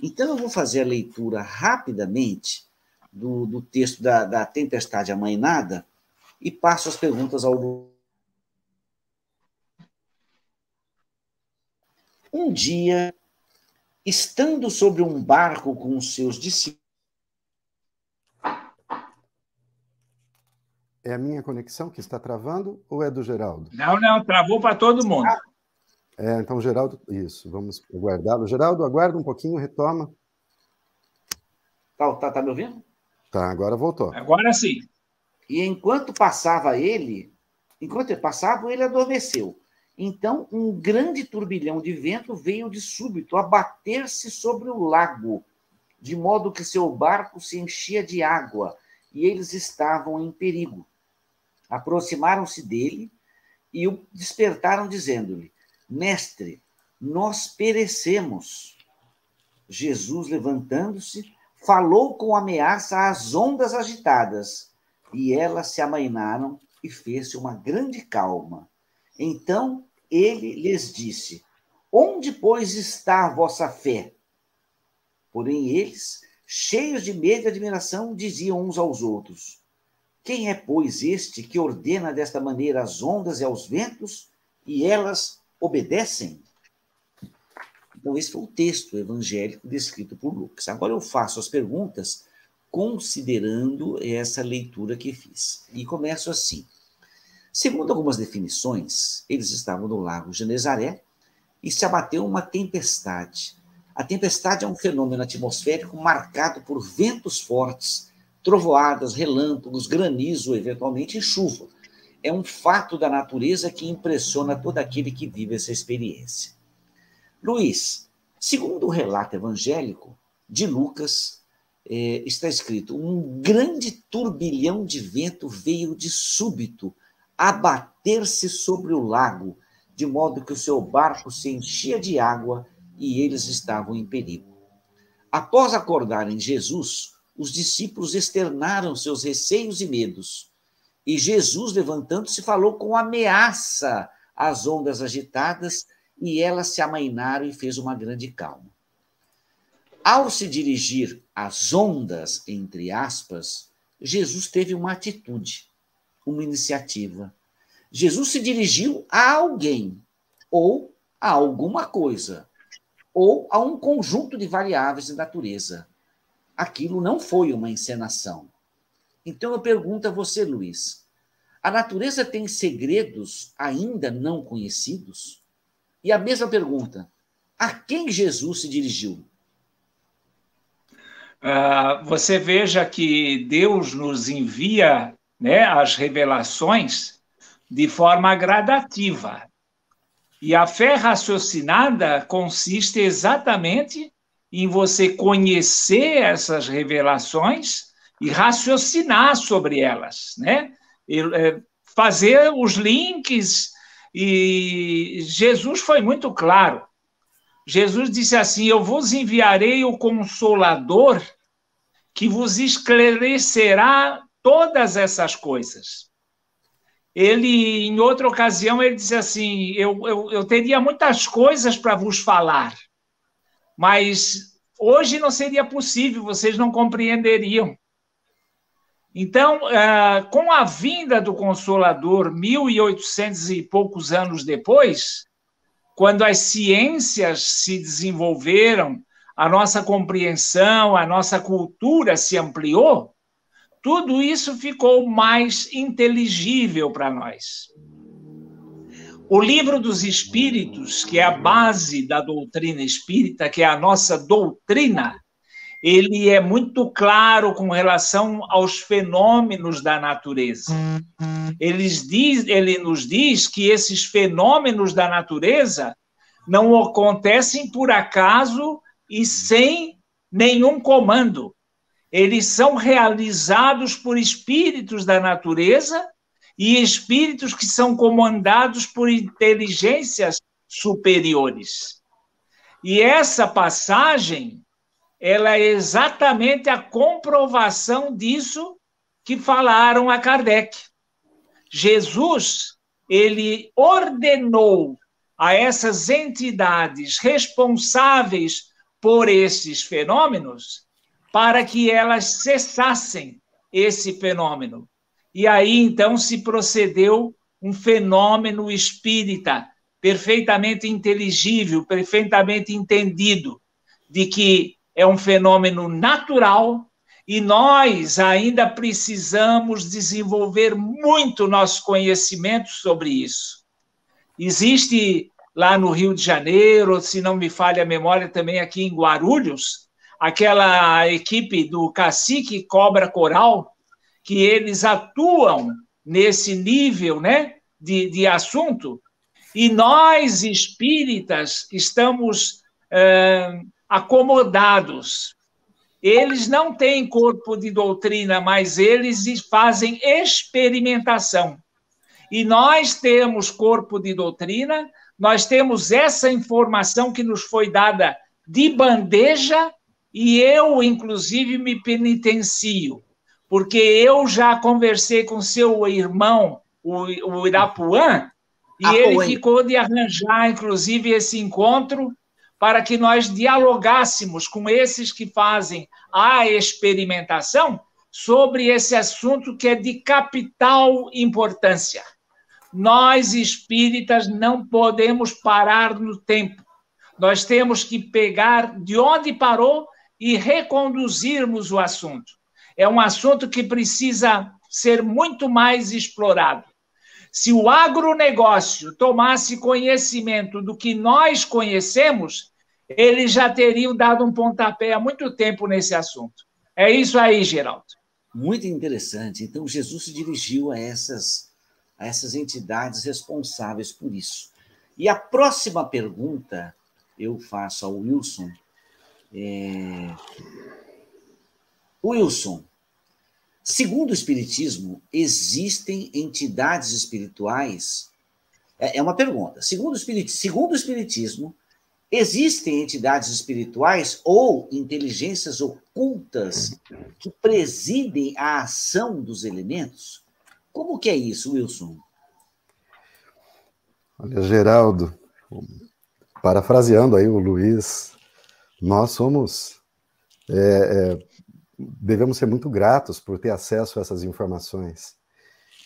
Então eu vou fazer a leitura rapidamente do, do texto da, da tempestade amainada e passo as perguntas ao Um dia, estando sobre um barco com os seus discípulos. É a minha conexão que está travando ou é do Geraldo? Não, não, travou para todo mundo. É, então, Geraldo, isso, vamos aguardá-lo. Geraldo, aguarda um pouquinho, retoma. Tá, tá, tá me ouvindo? Tá, agora voltou. Agora sim. E enquanto passava ele, enquanto ele passava, ele adormeceu. Então, um grande turbilhão de vento veio de súbito abater-se sobre o lago, de modo que seu barco se enchia de água e eles estavam em perigo. Aproximaram-se dele e o despertaram, dizendo-lhe: Mestre, nós perecemos. Jesus, levantando-se, falou com ameaça às ondas agitadas, e elas se amainaram e fez-se uma grande calma. Então ele lhes disse: Onde, pois, está a vossa fé? Porém, eles, cheios de medo e admiração, diziam uns aos outros: Quem é, pois, este que ordena desta maneira as ondas e aos ventos, e elas obedecem? Então, esse foi o texto evangélico descrito por Lucas. Agora eu faço as perguntas considerando essa leitura que fiz. E começo assim. Segundo algumas definições, eles estavam no lago Genezaré e se abateu uma tempestade. A tempestade é um fenômeno atmosférico marcado por ventos fortes, trovoadas, relâmpagos, granizo, eventualmente chuva. É um fato da natureza que impressiona todo aquele que vive essa experiência. Luiz, segundo o relato evangélico de Lucas, é, está escrito: um grande turbilhão de vento veio de súbito abater-se sobre o lago, de modo que o seu barco se enchia de água e eles estavam em perigo. Após acordarem Jesus, os discípulos externaram seus receios e medos. E Jesus, levantando-se, falou com ameaça às ondas agitadas e elas se amainaram e fez uma grande calma. Ao se dirigir às ondas, entre aspas, Jesus teve uma atitude, uma iniciativa. Jesus se dirigiu a alguém, ou a alguma coisa, ou a um conjunto de variáveis de natureza. Aquilo não foi uma encenação. Então eu pergunto a você, Luiz: a natureza tem segredos ainda não conhecidos? E a mesma pergunta: a quem Jesus se dirigiu? Uh, você veja que Deus nos envia né, as revelações de forma gradativa. E a fé raciocinada consiste exatamente em você conhecer essas revelações e raciocinar sobre elas, né? E, é, fazer os links e Jesus foi muito claro. Jesus disse assim: Eu vos enviarei o Consolador que vos esclarecerá todas essas coisas. Ele, em outra ocasião, ele disse assim: Eu, eu, eu teria muitas coisas para vos falar, mas hoje não seria possível, vocês não compreenderiam. Então, ah, com a vinda do Consolador, 1800 e poucos anos depois, quando as ciências se desenvolveram, a nossa compreensão, a nossa cultura se ampliou, tudo isso ficou mais inteligível para nós. O livro dos Espíritos, que é a base da doutrina espírita, que é a nossa doutrina, ele é muito claro com relação aos fenômenos da natureza. Ele, diz, ele nos diz que esses fenômenos da natureza não acontecem por acaso e sem nenhum comando. Eles são realizados por espíritos da natureza e espíritos que são comandados por inteligências superiores. E essa passagem ela é exatamente a comprovação disso que falaram a Kardec. Jesus, ele ordenou a essas entidades responsáveis por esses fenômenos para que elas cessassem esse fenômeno. E aí então se procedeu um fenômeno espírita perfeitamente inteligível, perfeitamente entendido, de que é um fenômeno natural e nós ainda precisamos desenvolver muito nosso conhecimento sobre isso. Existe lá no Rio de Janeiro, se não me falha a memória, também aqui em Guarulhos, aquela equipe do Cacique Cobra Coral, que eles atuam nesse nível né, de, de assunto, e nós espíritas estamos é, acomodados. Eles não têm corpo de doutrina, mas eles fazem experimentação. E nós temos corpo de doutrina, nós temos essa informação que nos foi dada de bandeja, e eu, inclusive, me penitencio, porque eu já conversei com seu irmão, o, o Irapuã, e ah, ele ficou de arranjar, inclusive, esse encontro para que nós dialogássemos com esses que fazem a experimentação sobre esse assunto que é de capital importância. Nós espíritas não podemos parar no tempo. Nós temos que pegar de onde parou e reconduzirmos o assunto. É um assunto que precisa ser muito mais explorado. Se o agronegócio tomasse conhecimento do que nós conhecemos, eles já teriam dado um pontapé há muito tempo nesse assunto. É isso aí, Geraldo. Muito interessante. Então, Jesus se dirigiu a essas, a essas entidades responsáveis por isso. E a próxima pergunta eu faço ao Wilson. É... Wilson, Segundo o Espiritismo, existem entidades espirituais. É, é uma pergunta. Segundo o, Espiritismo, segundo o Espiritismo, existem entidades espirituais ou inteligências ocultas que presidem a ação dos elementos? Como que é isso, Wilson? Olha, Geraldo, parafraseando aí o Luiz, nós somos é, é, devemos ser muito gratos por ter acesso a essas informações.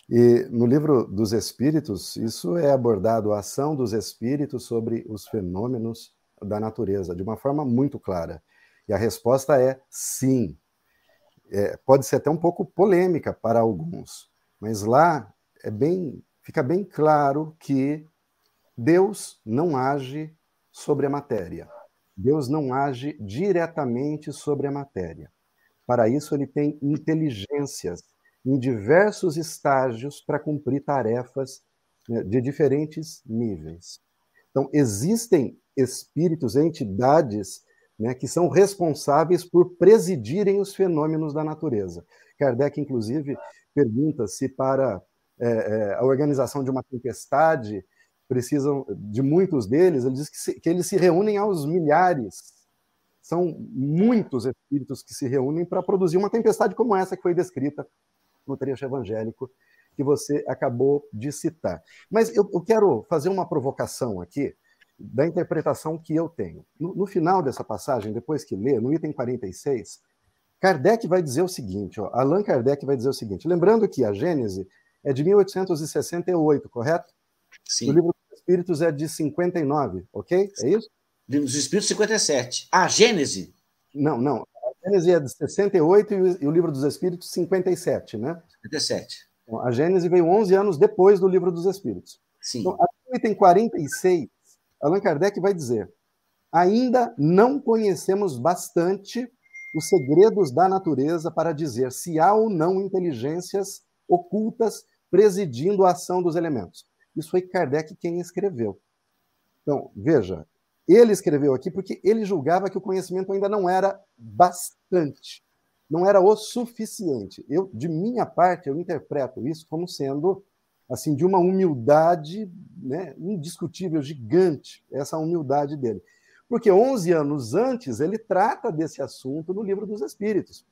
E no livro dos Espíritos, isso é abordado a ação dos espíritos sobre os fenômenos da natureza, de uma forma muito clara. E a resposta é sim. É, pode ser até um pouco polêmica para alguns, mas lá é bem, fica bem claro que Deus não age sobre a matéria. Deus não age diretamente sobre a matéria. Para isso, ele tem inteligências em diversos estágios para cumprir tarefas né, de diferentes níveis. Então, existem espíritos, entidades, né, que são responsáveis por presidirem os fenômenos da natureza. Kardec, inclusive, pergunta se para é, é, a organização de uma tempestade precisam de muitos deles, ele diz que, se, que eles se reúnem aos milhares são muitos espíritos que se reúnem para produzir uma tempestade como essa que foi descrita no trecho evangélico que você acabou de citar. Mas eu, eu quero fazer uma provocação aqui da interpretação que eu tenho. No, no, final dessa passagem, depois que lê, no item 46, Kardec vai dizer o seguinte, ó, Allan Kardec vai dizer o seguinte, lembrando que a Gênese é de 1868, correto? Sim. O livro dos Espíritos é de 59, ok? É isso? Livro dos Espíritos, 57. A Gênese? Não, não. A Gênese é de 68 e o Livro dos Espíritos, 57, né? 57. Então, a Gênese veio 11 anos depois do Livro dos Espíritos. Sim. Então, aqui tem 46, Allan Kardec vai dizer: ainda não conhecemos bastante os segredos da natureza para dizer se há ou não inteligências ocultas presidindo a ação dos elementos. Isso foi Kardec quem escreveu. Então, veja, ele escreveu aqui porque ele julgava que o conhecimento ainda não era bastante, não era o suficiente. Eu, de minha parte, eu interpreto isso como sendo assim de uma humildade, né, indiscutível, gigante, essa humildade dele. Porque 11 anos antes ele trata desse assunto no Livro dos Espíritos.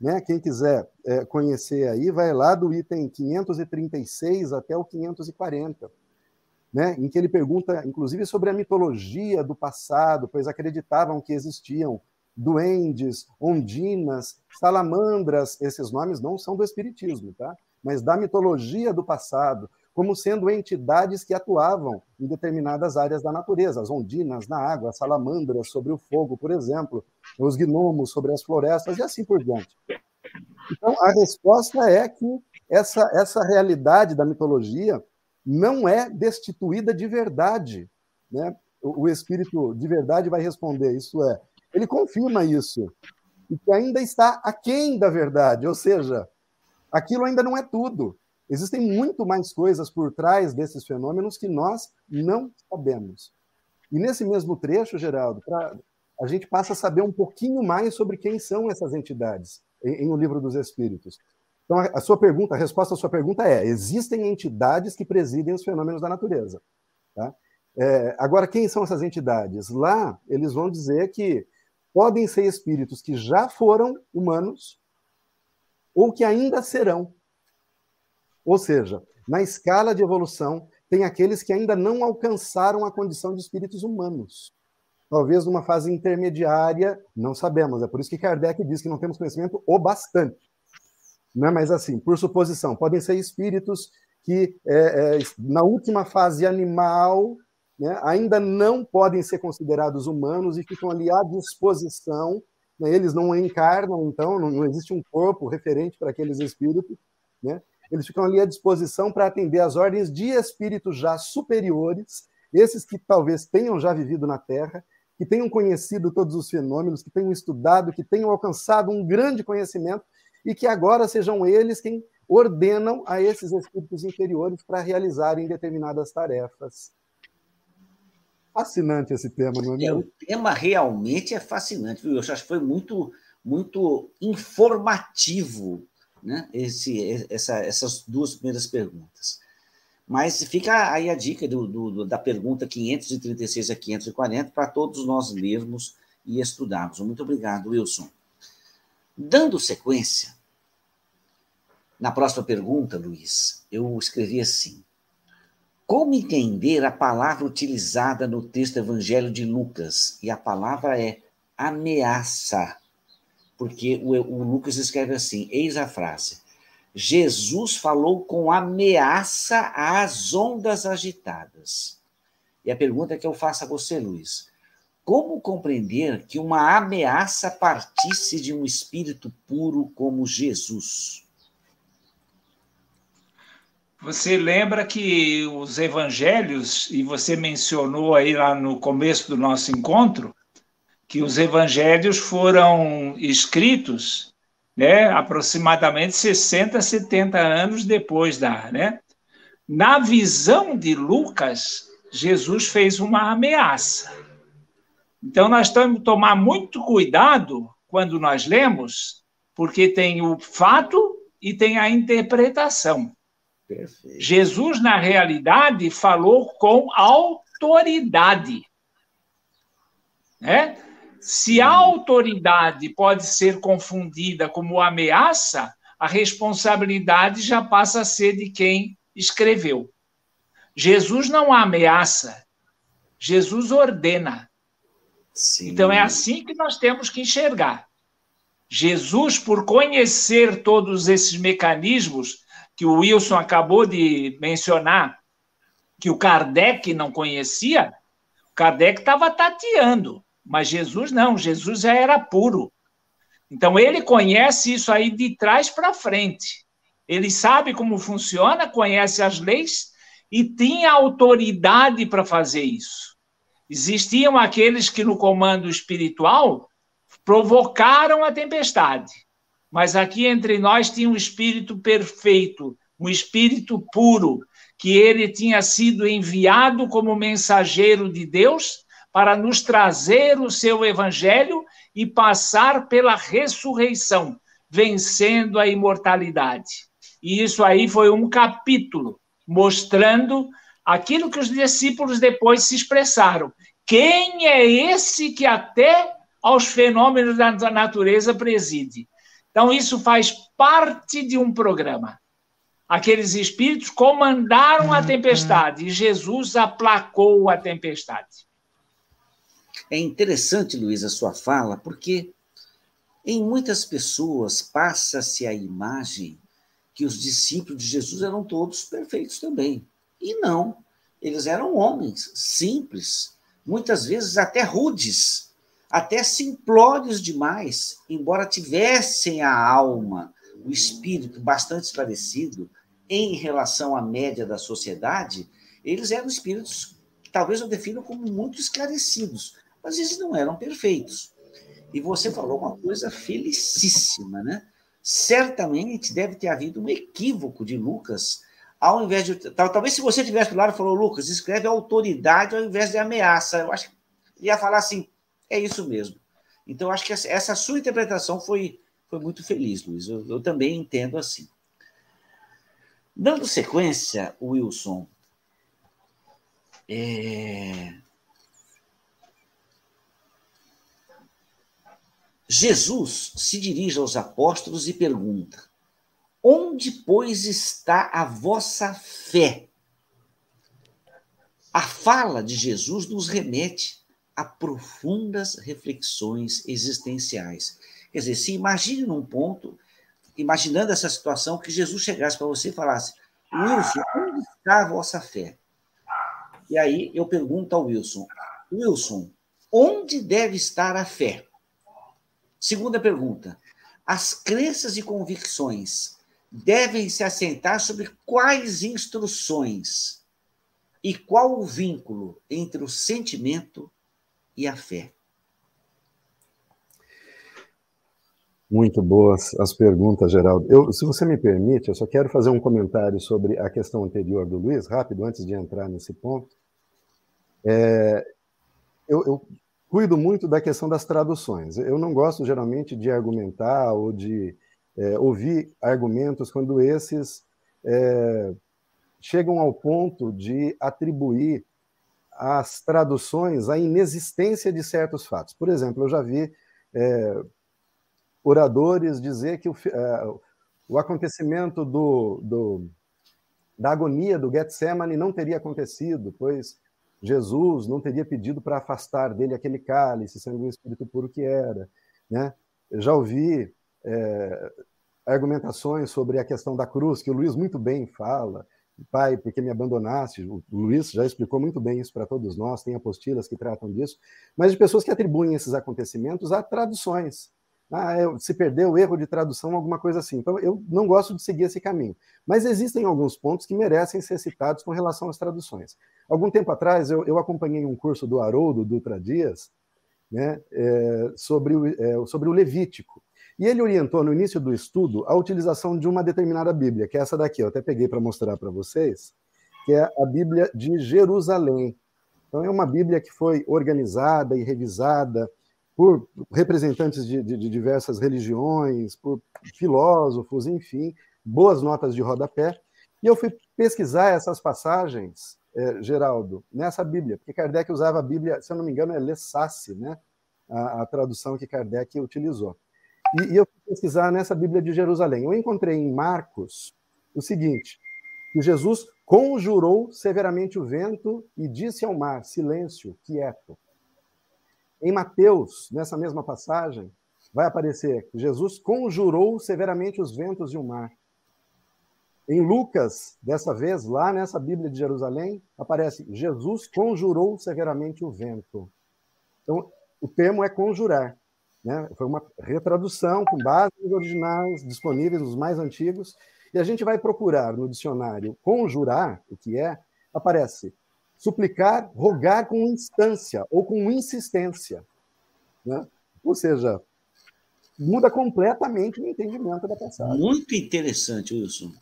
Né? Quem quiser é, conhecer aí, vai lá do item 536 até o 540, né? em que ele pergunta, inclusive, sobre a mitologia do passado, pois acreditavam que existiam duendes, ondinas, salamandras, esses nomes não são do Espiritismo, tá? mas da mitologia do passado, como sendo entidades que atuavam em determinadas áreas da natureza, as ondinas na água, as salamandras sobre o fogo, por exemplo, os gnomos sobre as florestas e assim por diante. Então, a resposta é que essa, essa realidade da mitologia não é destituída de verdade. Né? O, o espírito de verdade vai responder, isso é, ele confirma isso, e que ainda está aquém da verdade, ou seja, aquilo ainda não é tudo. Existem muito mais coisas por trás desses fenômenos que nós não sabemos. E nesse mesmo trecho, Geraldo, pra, a gente passa a saber um pouquinho mais sobre quem são essas entidades em, em O Livro dos Espíritos. Então, a, sua pergunta, a resposta à sua pergunta é: existem entidades que presidem os fenômenos da natureza. Tá? É, agora, quem são essas entidades? Lá, eles vão dizer que podem ser espíritos que já foram humanos ou que ainda serão. Ou seja, na escala de evolução, tem aqueles que ainda não alcançaram a condição de espíritos humanos. Talvez numa fase intermediária, não sabemos. É por isso que Kardec diz que não temos conhecimento o bastante. Não é mais assim, por suposição, podem ser espíritos que, é, é, na última fase animal, né, ainda não podem ser considerados humanos e ficam ali à disposição. Né, eles não encarnam, então, não, não existe um corpo referente para aqueles espíritos. Né, eles ficam ali à disposição para atender às ordens de espíritos já superiores, esses que talvez tenham já vivido na Terra, que tenham conhecido todos os fenômenos, que tenham estudado, que tenham alcançado um grande conhecimento e que agora sejam eles quem ordenam a esses espíritos inferiores para realizarem determinadas tarefas. Fascinante esse tema, não é mesmo? É, o tema realmente é fascinante, viu? Eu acho que foi muito, muito informativo né? Esse, essa, essas duas primeiras perguntas. Mas fica aí a dica do, do, da pergunta 536 a 540 para todos nós lermos e estudarmos. Muito obrigado, Wilson. Dando sequência, na próxima pergunta, Luiz, eu escrevi assim: Como entender a palavra utilizada no texto Evangelho de Lucas? E a palavra é ameaça porque o, o Lucas escreve assim: eis a frase. Jesus falou com ameaça às ondas agitadas. E a pergunta que eu faço a você, Luiz: como compreender que uma ameaça partisse de um espírito puro como Jesus? Você lembra que os evangelhos, e você mencionou aí lá no começo do nosso encontro, que os evangelhos foram escritos né, aproximadamente 60, 70 anos depois da. Né? Na visão de Lucas, Jesus fez uma ameaça. Então, nós temos que tomar muito cuidado quando nós lemos, porque tem o fato e tem a interpretação. Perfeito. Jesus, na realidade, falou com autoridade. Né? Se a autoridade pode ser confundida como ameaça, a responsabilidade já passa a ser de quem escreveu. Jesus não ameaça, Jesus ordena. Sim. Então é assim que nós temos que enxergar. Jesus, por conhecer todos esses mecanismos que o Wilson acabou de mencionar, que o Kardec não conhecia, o Kardec estava tateando. Mas Jesus não, Jesus já era puro. Então ele conhece isso aí de trás para frente. Ele sabe como funciona, conhece as leis e tinha autoridade para fazer isso. Existiam aqueles que no comando espiritual provocaram a tempestade. Mas aqui entre nós tinha um espírito perfeito, um espírito puro, que ele tinha sido enviado como mensageiro de Deus para nos trazer o seu evangelho e passar pela ressurreição, vencendo a imortalidade. E isso aí foi um capítulo mostrando aquilo que os discípulos depois se expressaram. Quem é esse que até aos fenômenos da natureza preside? Então, isso faz parte de um programa. Aqueles espíritos comandaram a tempestade e Jesus aplacou a tempestade. É interessante, Luiz, a sua fala, porque em muitas pessoas passa-se a imagem que os discípulos de Jesus eram todos perfeitos também. E não. Eles eram homens simples, muitas vezes até rudes, até simplórios demais, embora tivessem a alma, o espírito bastante esclarecido em relação à média da sociedade, eles eram espíritos que talvez eu defino como muito esclarecidos, mas eles não eram perfeitos. E você falou uma coisa felicíssima, né? Certamente deve ter havido um equívoco de Lucas, ao invés de. Talvez se você tivesse do lado e falou, Lucas, escreve autoridade ao invés de ameaça. Eu acho que ia falar assim, é isso mesmo. Então, acho que essa sua interpretação foi, foi muito feliz, Luiz. Eu, eu também entendo assim. Dando sequência, Wilson, é... Jesus se dirige aos apóstolos e pergunta: Onde, pois, está a vossa fé? A fala de Jesus nos remete a profundas reflexões existenciais. Quer dizer, se imagine num ponto, imaginando essa situação, que Jesus chegasse para você e falasse: Wilson, onde está a vossa fé? E aí eu pergunto ao Wilson: Wilson, onde deve estar a fé? Segunda pergunta: as crenças e convicções devem se assentar sobre quais instruções? E qual o vínculo entre o sentimento e a fé? Muito boas as perguntas, Geraldo. Eu, se você me permite, eu só quero fazer um comentário sobre a questão anterior do Luiz, rápido, antes de entrar nesse ponto. É, eu, eu, cuido muito da questão das traduções. Eu não gosto geralmente de argumentar ou de é, ouvir argumentos quando esses é, chegam ao ponto de atribuir às traduções a inexistência de certos fatos. Por exemplo, eu já vi é, oradores dizer que o, é, o acontecimento do, do, da agonia do Getsemane não teria acontecido, pois Jesus não teria pedido para afastar dele aquele cálice, sendo um espírito puro que era. Né? Eu já ouvi é, argumentações sobre a questão da cruz, que o Luiz muito bem fala. Pai, porque me abandonaste? O Luiz já explicou muito bem isso para todos nós, tem apostilas que tratam disso, mas de pessoas que atribuem esses acontecimentos a traduções. Ah, se perdeu o erro de tradução, alguma coisa assim. Então, eu não gosto de seguir esse caminho. Mas existem alguns pontos que merecem ser citados com relação às traduções. Algum tempo atrás, eu, eu acompanhei um curso do Haroldo Dutra Dias né, é, sobre, o, é, sobre o Levítico. E ele orientou no início do estudo a utilização de uma determinada Bíblia, que é essa daqui, eu até peguei para mostrar para vocês, que é a Bíblia de Jerusalém. Então, é uma Bíblia que foi organizada e revisada por representantes de, de, de diversas religiões, por filósofos, enfim, boas notas de rodapé. E eu fui pesquisar essas passagens, é, Geraldo, nessa Bíblia, porque Kardec usava a Bíblia, se eu não me engano, é Lessace, né? A, a tradução que Kardec utilizou. E, e, eu fui pesquisar nessa Bíblia de Jerusalém. Eu encontrei em Marcos o seguinte: que Jesus conjurou severamente o vento e disse ao mar: silêncio, quieto. Em Mateus, nessa mesma passagem, vai aparecer que Jesus conjurou severamente os ventos e o mar. Em Lucas, dessa vez, lá nessa Bíblia de Jerusalém, aparece Jesus conjurou severamente o vento. Então, o termo é conjurar. Né? Foi uma retradução com base nos originais disponíveis, nos mais antigos. E a gente vai procurar no dicionário conjurar, o que é, aparece suplicar, rogar com instância ou com insistência. Né? Ou seja, muda completamente o entendimento da passagem. Muito interessante, Wilson.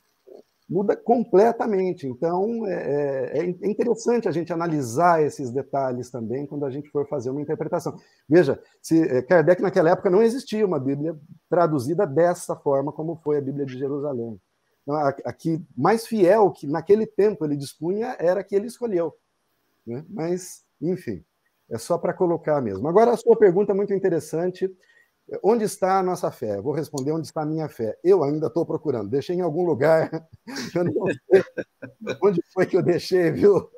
Muda completamente. Então, é, é, é, interessante a gente analisar esses detalhes também quando a gente for fazer uma interpretação. Veja, se é, Kardec, naquela época, não existia uma Bíblia traduzida dessa forma como foi a Bíblia de Jerusalém. Então, a, a que mais fiel que naquele tempo ele dispunha era a que ele escolheu. Né? Mas, enfim, é só para colocar mesmo. Agora, a sua pergunta é muito interessante Onde está a nossa fé? vou responder onde está a minha fé. Eu ainda estou procurando. Deixei em algum lugar. Eu não sei onde foi que eu deixei, viu,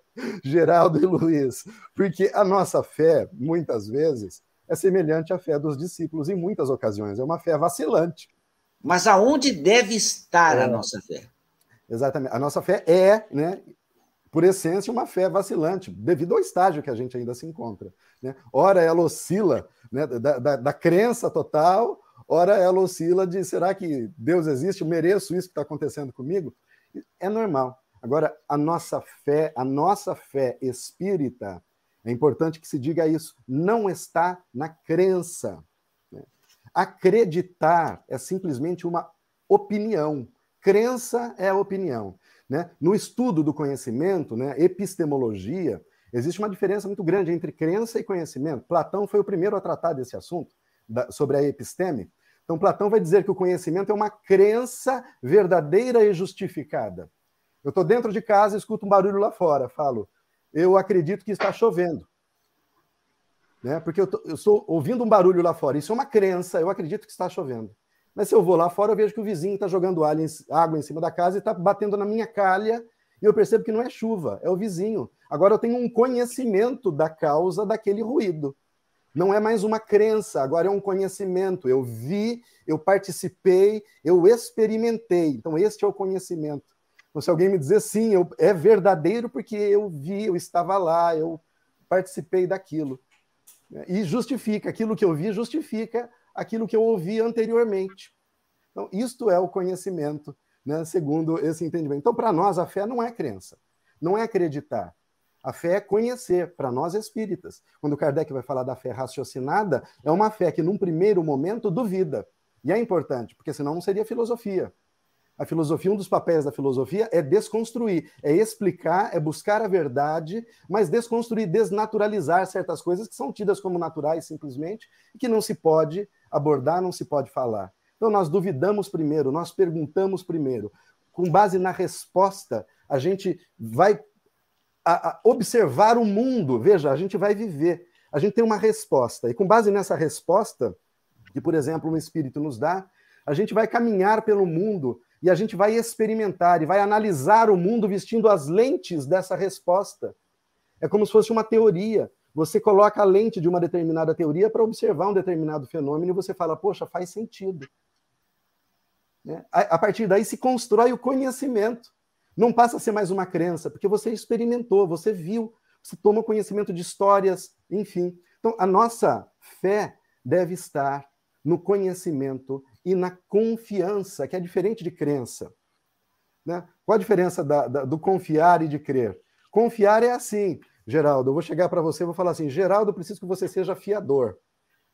Geraldo e Luiz? Porque a nossa fé, muitas vezes, é semelhante à fé dos discípulos em muitas ocasiões. É uma fé vacilante. Mas aonde deve estar é, a nossa fé? Exatamente. A nossa fé é, né, por essência, uma fé vacilante, devido ao estágio que a gente ainda se encontra. Né? Ora, ela oscila né, da, da, da crença total, ora, ela oscila de será que Deus existe? Eu mereço isso que está acontecendo comigo? É normal. Agora, a nossa fé, a nossa fé espírita, é importante que se diga isso, não está na crença. Né? Acreditar é simplesmente uma opinião. Crença é opinião. Né? No estudo do conhecimento, né, epistemologia, existe uma diferença muito grande entre crença e conhecimento. Platão foi o primeiro a tratar desse assunto, da, sobre a episteme. Então, Platão vai dizer que o conhecimento é uma crença verdadeira e justificada. Eu estou dentro de casa, escuto um barulho lá fora, falo, eu acredito que está chovendo. Né? Porque eu, tô, eu estou ouvindo um barulho lá fora. Isso é uma crença, eu acredito que está chovendo. Mas se eu vou lá fora, eu vejo que o vizinho está jogando água em cima da casa e está batendo na minha calha, e eu percebo que não é chuva, é o vizinho. Agora eu tenho um conhecimento da causa daquele ruído. Não é mais uma crença, agora é um conhecimento. Eu vi, eu participei, eu experimentei. Então, este é o conhecimento. Então, se alguém me dizer sim, eu, é verdadeiro porque eu vi, eu estava lá, eu participei daquilo. E justifica, aquilo que eu vi justifica aquilo que eu ouvi anteriormente. Então, isto é o conhecimento, né, segundo esse entendimento. Então, para nós, a fé não é crença, não é acreditar. A fé é conhecer, para nós espíritas. Quando Kardec vai falar da fé raciocinada, é uma fé que, num primeiro momento, duvida. E é importante, porque senão não seria filosofia. A filosofia, um dos papéis da filosofia é desconstruir, é explicar, é buscar a verdade, mas desconstruir, desnaturalizar certas coisas que são tidas como naturais simplesmente e que não se pode abordar, não se pode falar. Então, nós duvidamos primeiro, nós perguntamos primeiro. Com base na resposta, a gente vai a, a observar o mundo. Veja, a gente vai viver. A gente tem uma resposta. E com base nessa resposta, que, por exemplo, um espírito nos dá, a gente vai caminhar pelo mundo e a gente vai experimentar e vai analisar o mundo vestindo as lentes dessa resposta. É como se fosse uma teoria. Você coloca a lente de uma determinada teoria para observar um determinado fenômeno e você fala, poxa, faz sentido. Né? A partir daí se constrói o conhecimento. Não passa a ser mais uma crença, porque você experimentou, você viu, você toma conhecimento de histórias, enfim. Então, a nossa fé deve estar no conhecimento e na confiança, que é diferente de crença. Né? Qual a diferença da, da, do confiar e de crer? Confiar é assim, Geraldo, eu vou chegar para você e vou falar assim, Geraldo, preciso que você seja fiador.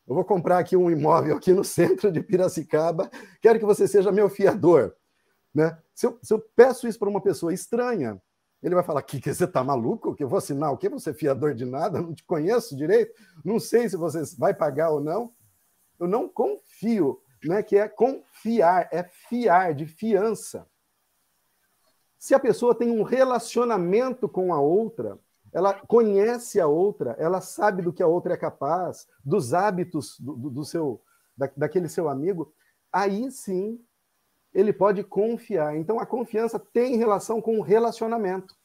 Eu vou comprar aqui um imóvel aqui no centro de Piracicaba, quero que você seja meu fiador. Né? Se, eu, se eu peço isso para uma pessoa estranha, ele vai falar: que, que você está maluco? Que eu vou assinar o quê? Você é fiador de nada? Não te conheço direito? Não sei se você vai pagar ou não. Eu não confio, né? que é confiar, é fiar, de fiança. Se a pessoa tem um relacionamento com a outra, ela conhece a outra, ela sabe do que a outra é capaz, dos hábitos do, do, do seu, da, daquele seu amigo, aí sim ele pode confiar. Então a confiança tem relação com o relacionamento.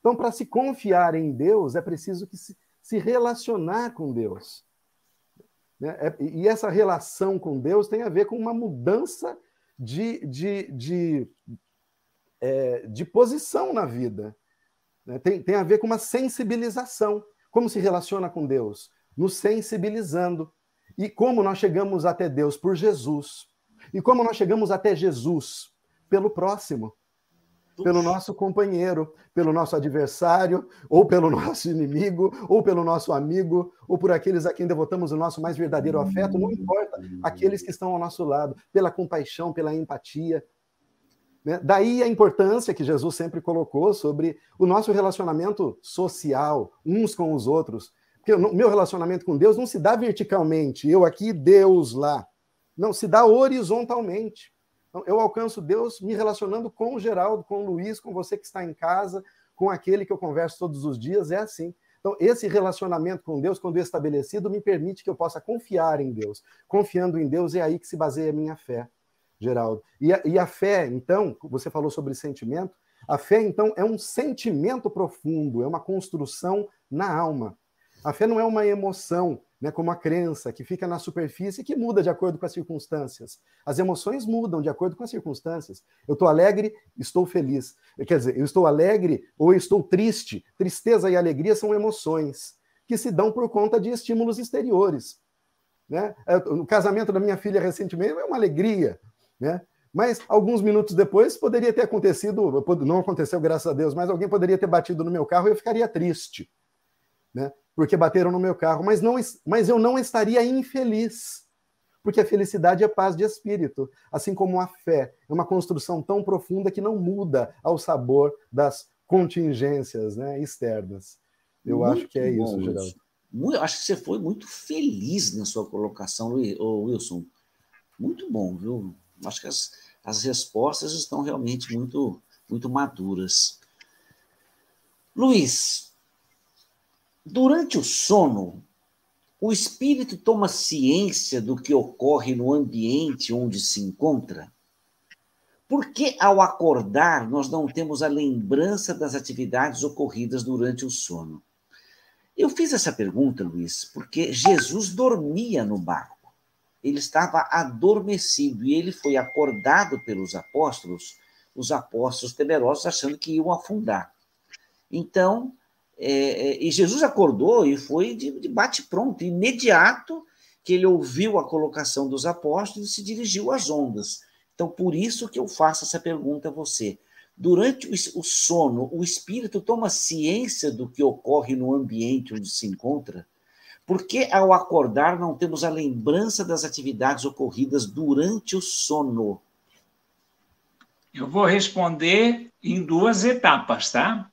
Então, para se confiar em Deus, é preciso que se, se relacionar com Deus. Né? É, e essa relação com Deus tem a ver com uma mudança de, de, de, é, de posição na vida. Né? Tem, tem a ver com uma sensibilização. Como se relaciona com Deus? Nos sensibilizando. E como nós chegamos até Deus? Por Jesus. E como nós chegamos até Jesus? Pelo próximo. Pelo nosso companheiro, pelo nosso adversário, ou pelo nosso inimigo, ou pelo nosso amigo, ou por aqueles a quem devotamos o nosso mais verdadeiro afeto, não importa, aqueles que estão ao nosso lado, pela compaixão, pela empatia, né? Daí a importância que Jesus sempre colocou sobre o nosso relacionamento social, uns com os outros. Porque o meu relacionamento com Deus não se dá verticalmente, eu aqui, Deus lá. Não, se dá horizontalmente. Então, eu alcanço Deus me relacionando com o Geraldo, com o Luiz, com você que está em casa, com aquele que eu converso todos os dias, é assim. Então, esse relacionamento com Deus, quando estabelecido, me permite que eu possa confiar em Deus. Confiando em Deus é aí que se baseia a minha fé, Geraldo. E a, e a fé, então, você falou sobre sentimento, a fé, então, é um sentimento profundo, é uma construção na alma. A fé não é uma emoção, né, como a crença, que fica na superfície e que muda de acordo com as circunstâncias. As emoções mudam de acordo com as circunstâncias. Eu estou alegre, estou feliz. Quer dizer, eu estou alegre ou estou triste. Tristeza e alegria são emoções que se dão por conta de estímulos exteriores. Né? O casamento da minha filha recentemente é uma alegria, né? Mas alguns minutos depois poderia ter acontecido, não aconteceu, graças a Deus, mas alguém poderia ter batido no meu carro e eu ficaria triste. Né? Porque bateram no meu carro, mas, não, mas eu não estaria infeliz, porque a felicidade é paz de espírito, assim como a fé é uma construção tão profunda que não muda ao sabor das contingências né, externas. Eu muito acho que é bom, isso, Geraldo. Eu acho que você foi muito feliz na sua colocação, Wilson. Muito bom, viu? Acho que as, as respostas estão realmente muito, muito maduras. Luiz, Durante o sono, o espírito toma ciência do que ocorre no ambiente onde se encontra? Por que, ao acordar, nós não temos a lembrança das atividades ocorridas durante o sono? Eu fiz essa pergunta, Luiz, porque Jesus dormia no barco. Ele estava adormecido e ele foi acordado pelos apóstolos, os apóstolos temerosos, achando que iam afundar. Então, é, é, e Jesus acordou e foi de, de bate-pronto, imediato que ele ouviu a colocação dos apóstolos e se dirigiu às ondas. Então, por isso que eu faço essa pergunta a você. Durante o sono, o espírito toma ciência do que ocorre no ambiente onde se encontra? Porque ao acordar não temos a lembrança das atividades ocorridas durante o sono? Eu vou responder em duas etapas, tá?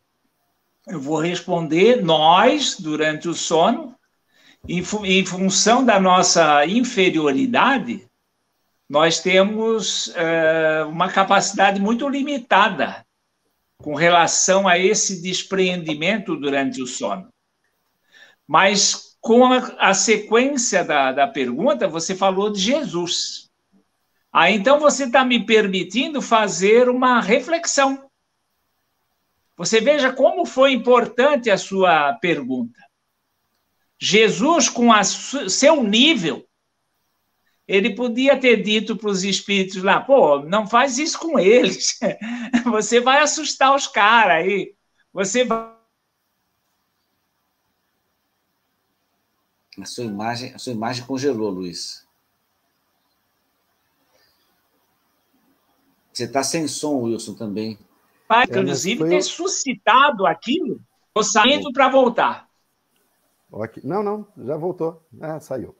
Eu vou responder nós, durante o sono, em, em função da nossa inferioridade, nós temos uh, uma capacidade muito limitada com relação a esse despreendimento durante o sono. Mas com a, a sequência da, da pergunta, você falou de Jesus. Ah, então você está me permitindo fazer uma reflexão. Você veja como foi importante a sua pergunta. Jesus, com a seu nível, ele podia ter dito para os espíritos lá: pô, não faz isso com eles. Você vai assustar os caras aí. Você vai. A sua imagem, a sua imagem congelou, Luiz. Você está sem som, Wilson, também vai, é, inclusive, ter suscitado aquilo, estou saindo para voltar. Okay. Não, não, já voltou. Ah, saiu.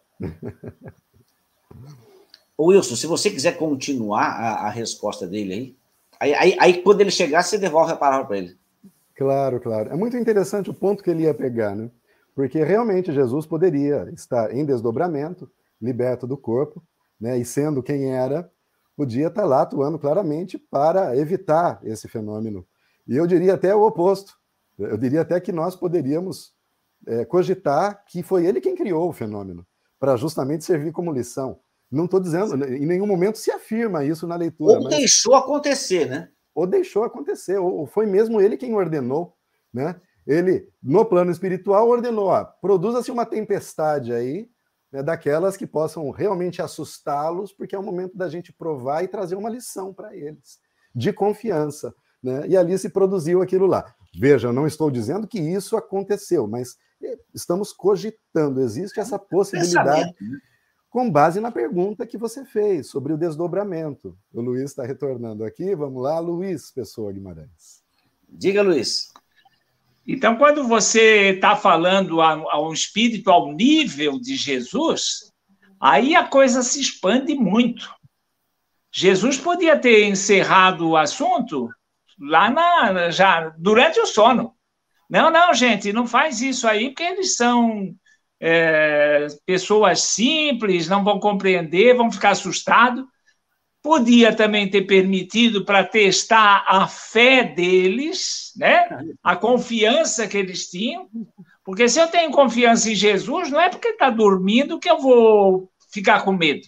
Ô Wilson, se você quiser continuar a, a resposta dele aí, aí, aí, aí, quando ele chegar, você devolve a palavra para ele. Claro, claro. É muito interessante o ponto que ele ia pegar, né? Porque realmente Jesus poderia estar em desdobramento, liberto do corpo, né? E sendo quem era, podia estar lá atuando claramente para evitar esse fenômeno. E eu diria até o oposto. Eu diria até que nós poderíamos é, cogitar que foi ele quem criou o fenômeno, para justamente servir como lição. Não estou dizendo, em nenhum momento se afirma isso na leitura. Ou mas... deixou acontecer, né? Ou deixou acontecer, ou foi mesmo ele quem ordenou, né? Ele, no plano espiritual, ordenou: produza-se uma tempestade aí, né, daquelas que possam realmente assustá-los, porque é o momento da gente provar e trazer uma lição para eles, de confiança. Né? E ali se produziu aquilo lá. Veja, eu não estou dizendo que isso aconteceu, mas é, estamos cogitando, existe essa possibilidade né? com base na pergunta que você fez sobre o desdobramento. O Luiz está retornando aqui. Vamos lá, Luiz Pessoa Guimarães. Diga, Luiz. Então, quando você está falando a, a um espírito ao nível de Jesus, aí a coisa se expande muito. Jesus podia ter encerrado o assunto lá na, já durante o sono. Não, não, gente, não faz isso aí, porque eles são é, pessoas simples, não vão compreender, vão ficar assustados. Podia também ter permitido para testar a fé deles, né? A confiança que eles tinham. Porque se eu tenho confiança em Jesus, não é porque está dormindo que eu vou ficar com medo.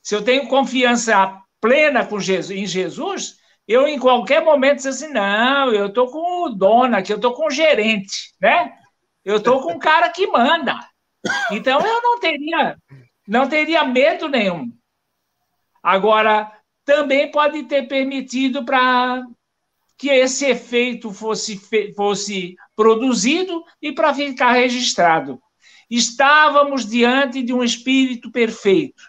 Se eu tenho confiança plena com Jesus, em Jesus, eu em qualquer momento diz assim, não, eu estou com o dono aqui, eu estou com o gerente, né? Eu estou com o cara que manda. Então eu não teria, não teria medo nenhum. Agora, também pode ter permitido para que esse efeito fosse, fosse produzido e para ficar registrado. Estávamos diante de um espírito perfeito,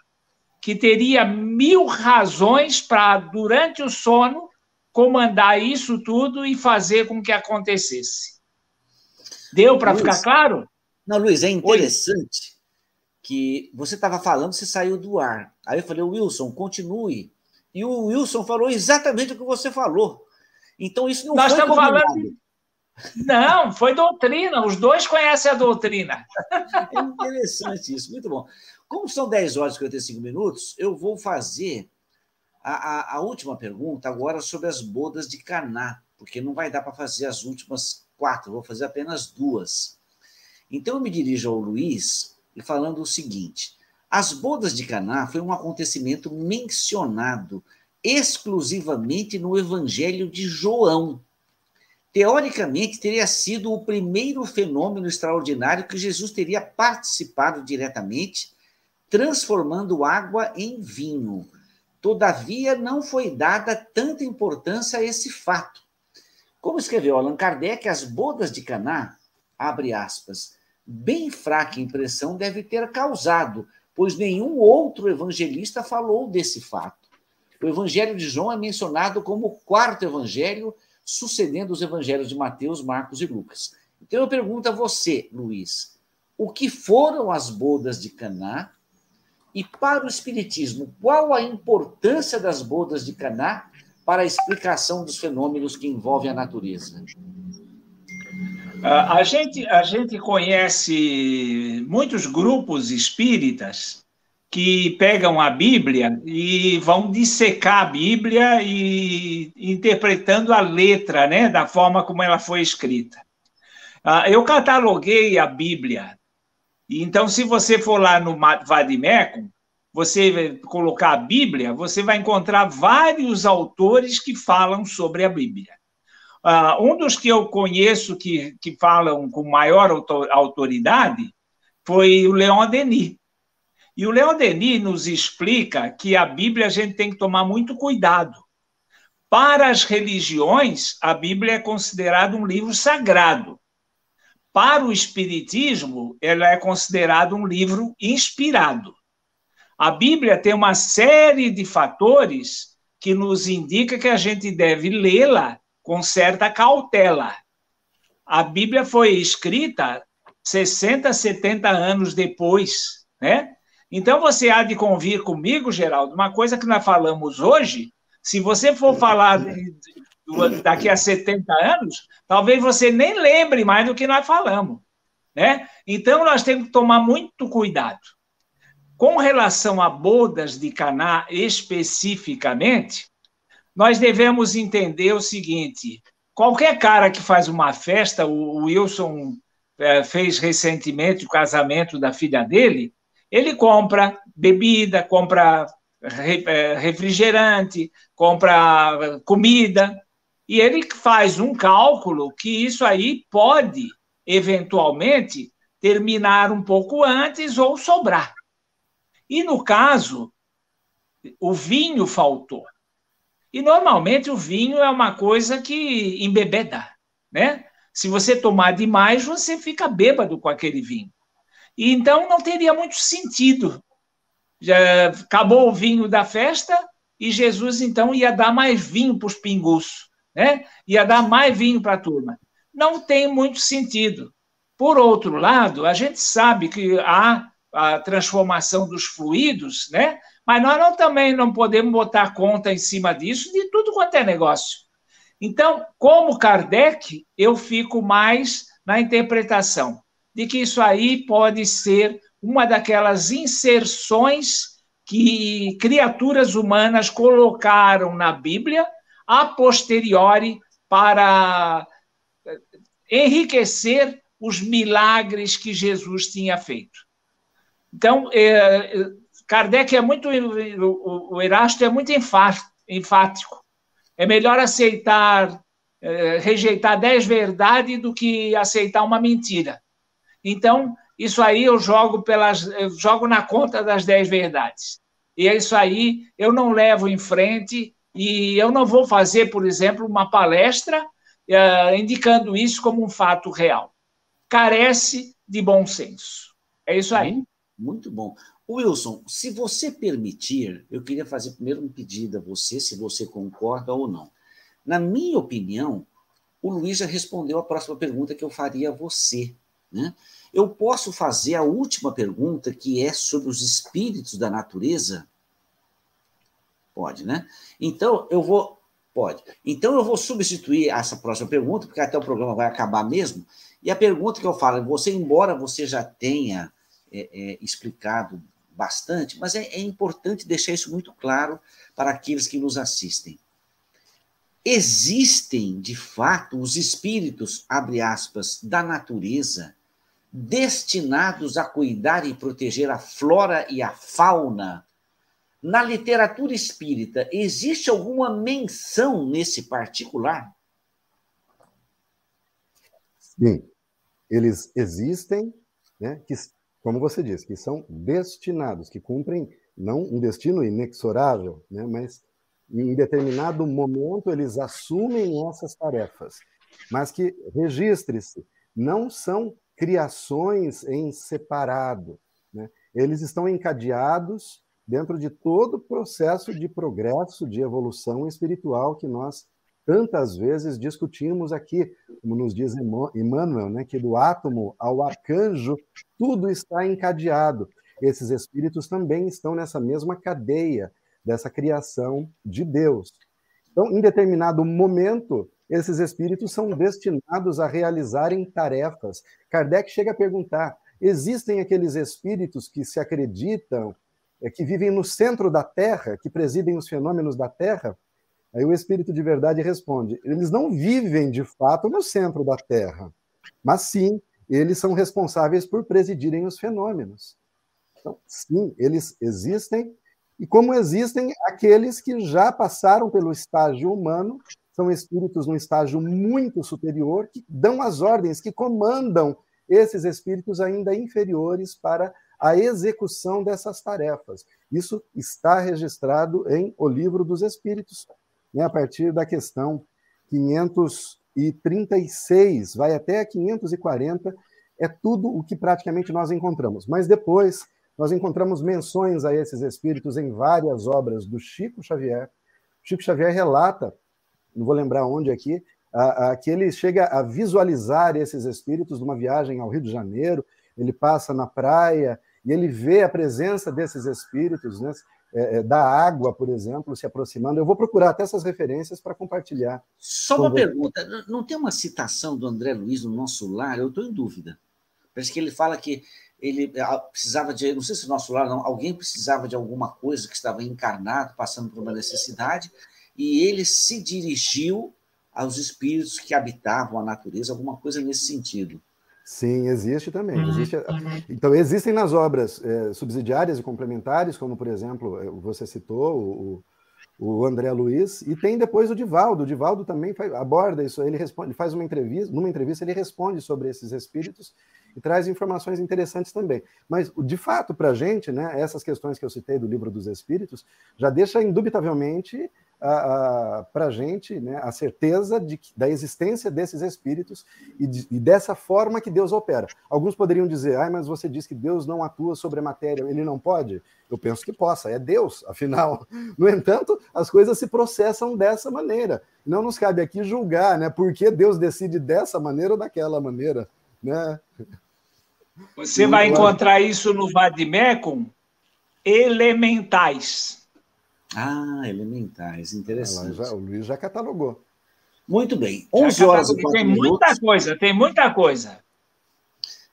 que teria mil razões para, durante o sono, comandar isso tudo e fazer com que acontecesse. Deu para ficar claro? Não, Luiz, é interessante Oi. Que você estava falando, você saiu do ar. Aí eu falei, Wilson, continue. E o Wilson falou exatamente o que você falou. Então isso não Nós foi estamos combinado. falando. Não, foi doutrina. Os dois conhecem a doutrina. É interessante isso, muito bom. Como são 10 horas e 55 minutos, eu vou fazer a, a, a, última pergunta agora sobre as bodas de Caná, porque não vai dar para fazer as últimas quatro, vou fazer apenas duas. Então eu me dirijo ao Luiz falando o seguinte: as bodas de Caná foi um acontecimento mencionado exclusivamente no Evangelho de João. Teoricamente, teria sido o primeiro fenômeno extraordinário que Jesus teria participado diretamente transformando água em vinho. Todavia, não foi dada tanta importância a esse fato. Como escreveu Allan Kardec, as bodas de Caná, abre aspas, bem fraca impressão deve ter causado, pois nenhum outro evangelista falou desse fato. O evangelho de João é mencionado como o quarto evangelho, sucedendo os evangelhos de Mateus, Marcos e Lucas. Então eu pergunto a você, Luiz, o que foram as bodas de Caná e para o Espiritismo, qual a importância das bodas de Caná para a explicação dos fenômenos que envolvem a natureza? A gente, a gente conhece muitos grupos espíritas que pegam a Bíblia e vão dissecar a Bíblia e interpretando a letra, né, da forma como ela foi escrita. Ah, eu cataloguei a Bíblia então, se você for lá no Vadimeco, você colocar a Bíblia, você vai encontrar vários autores que falam sobre a Bíblia. Uh, um dos que eu conheço que, que falam com maior autoridade foi o Leon Denis. E o Leon Denis nos explica que a Bíblia a gente tem que tomar muito cuidado. Para as religiões, a Bíblia é considerada um livro sagrado. Para o Espiritismo, ela é considerada um livro inspirado. A Bíblia tem uma série de fatores que nos indica que a gente deve lê-la com certa cautela. A Bíblia foi escrita 60, 70 anos depois, né? Então você há de convir comigo, Geraldo, uma coisa que nós falamos hoje, se você for falar daqui a 70 anos, talvez você nem lembre mais do que nós falamos. Né? Então, nós temos que tomar muito cuidado. Com relação a bodas de Caná especificamente, nós devemos entender o seguinte: qualquer cara que faz uma festa, o Wilson é, fez recentemente o casamento da filha dele, ele compra bebida, compra é, refrigerante, compra comida, e ele faz um cálculo que isso aí pode, eventualmente, terminar um pouco antes ou sobrar. E no caso, o vinho faltou. E normalmente o vinho é uma coisa que embebeda, né? Se você tomar demais, você fica bêbado com aquele vinho. E então não teria muito sentido. Já acabou o vinho da festa e Jesus então ia dar mais vinho para os pingus né? Ia dar mais vinho para a turma. Não tem muito sentido. Por outro lado, a gente sabe que há a transformação dos fluidos, né? Mas nós não, também não podemos botar conta em cima disso de tudo quanto é negócio. Então, como Kardec, eu fico mais na interpretação de que isso aí pode ser uma daquelas inserções que criaturas humanas colocaram na Bíblia a posteriori para eh, enriquecer os milagres que Jesus tinha feito. Então, é, Kardec é muito, o Erasto é muito enfático. É melhor aceitar, é, rejeitar dez verdades do que aceitar uma mentira. Então, isso aí eu jogo pelas, eu jogo na conta das dez verdades. E é isso aí, eu não levo em frente e eu não vou fazer, por exemplo, uma palestra uh, indicando isso como um fato real. Carece de bom senso. É isso aí. Muito bom. Wilson, se você permitir, eu queria fazer primeiro um pedido a você, se você concorda ou não. Na minha opinião, o Luiz já respondeu a próxima pergunta que eu faria a você. Né? Eu posso fazer a última pergunta, que é sobre os espíritos da natureza? Pode, né? Então, eu vou. Pode. Então, eu vou substituir essa próxima pergunta, porque até o programa vai acabar mesmo. E a pergunta que eu falo, você, embora você já tenha é, é, explicado bastante, mas é, é importante deixar isso muito claro para aqueles que nos assistem. Existem, de fato, os espíritos, abre aspas, da natureza, destinados a cuidar e proteger a flora e a fauna. Na literatura espírita, existe alguma menção nesse particular? Sim, eles existem, né, que como você disse, que são destinados, que cumprem não um destino inexorável, né, mas em determinado momento eles assumem essas tarefas, mas que registre-se, não são criações em separado, né? eles estão encadeados dentro de todo o processo de progresso, de evolução espiritual que nós tantas vezes discutimos aqui, como nos diz Emmanuel, né, que do átomo ao arcanjo, tudo está encadeado. Esses espíritos também estão nessa mesma cadeia dessa criação de Deus. Então, em determinado momento, esses espíritos são destinados a realizarem tarefas. Kardec chega a perguntar: existem aqueles espíritos que se acreditam, é, que vivem no centro da Terra, que presidem os fenômenos da Terra? Aí o Espírito de Verdade responde: eles não vivem de fato no centro da Terra, mas sim, eles são responsáveis por presidirem os fenômenos. Então, sim, eles existem, e como existem aqueles que já passaram pelo estágio humano, são espíritos num estágio muito superior, que dão as ordens, que comandam esses espíritos ainda inferiores para a execução dessas tarefas. Isso está registrado em O Livro dos Espíritos, né, a partir da questão 536, vai até 540, é tudo o que praticamente nós encontramos. Mas depois nós encontramos menções a esses espíritos em várias obras do Chico Xavier. Chico Xavier relata, não vou lembrar onde aqui, a, a, que ele chega a visualizar esses espíritos numa viagem ao Rio de Janeiro, ele passa na praia e ele vê a presença desses espíritos, né? É, é, da água, por exemplo, se aproximando. Eu vou procurar até essas referências para compartilhar. Só uma pergunta: não tem uma citação do André Luiz no nosso lar? Eu estou em dúvida. Parece que ele fala que ele ah, precisava de, não sei se nosso lar não, alguém precisava de alguma coisa que estava encarnado, passando por uma necessidade, e ele se dirigiu aos espíritos que habitavam a natureza, alguma coisa nesse sentido. Sim, existe também. Uhum. Existe, então, existem nas obras é, subsidiárias e complementares, como, por exemplo, eh, você citou o, o André Luiz, e tem depois o Divaldo. O Divaldo também faz, aborda isso, ele, responde, ele faz uma entrevista, numa entrevista ele responde sobre esses espíritos e traz informações interessantes também. Mas, de fato, para a gente, né, essas questões que eu citei do livro dos espíritos, já deixa indubitavelmente para a gente né, a certeza de, da existência desses espíritos e, de, e, dessa forma que Deus opera. Alguns poderiam dizer, ah, mas você diz que Deus não atua sobre a matéria, ele não pode? Eu penso que possa, é Deus, afinal. No entanto, as coisas se processam dessa maneira. Não nos cabe aqui julgar né, por que Deus decide dessa maneira ou daquela maneira. Né? Você vai encontrar isso no Vadimecum elementais. Ah, elementais, interessante. Já, o Luiz já catalogou. Muito bem. 11 horas e Tem muita coisa, tem muita coisa.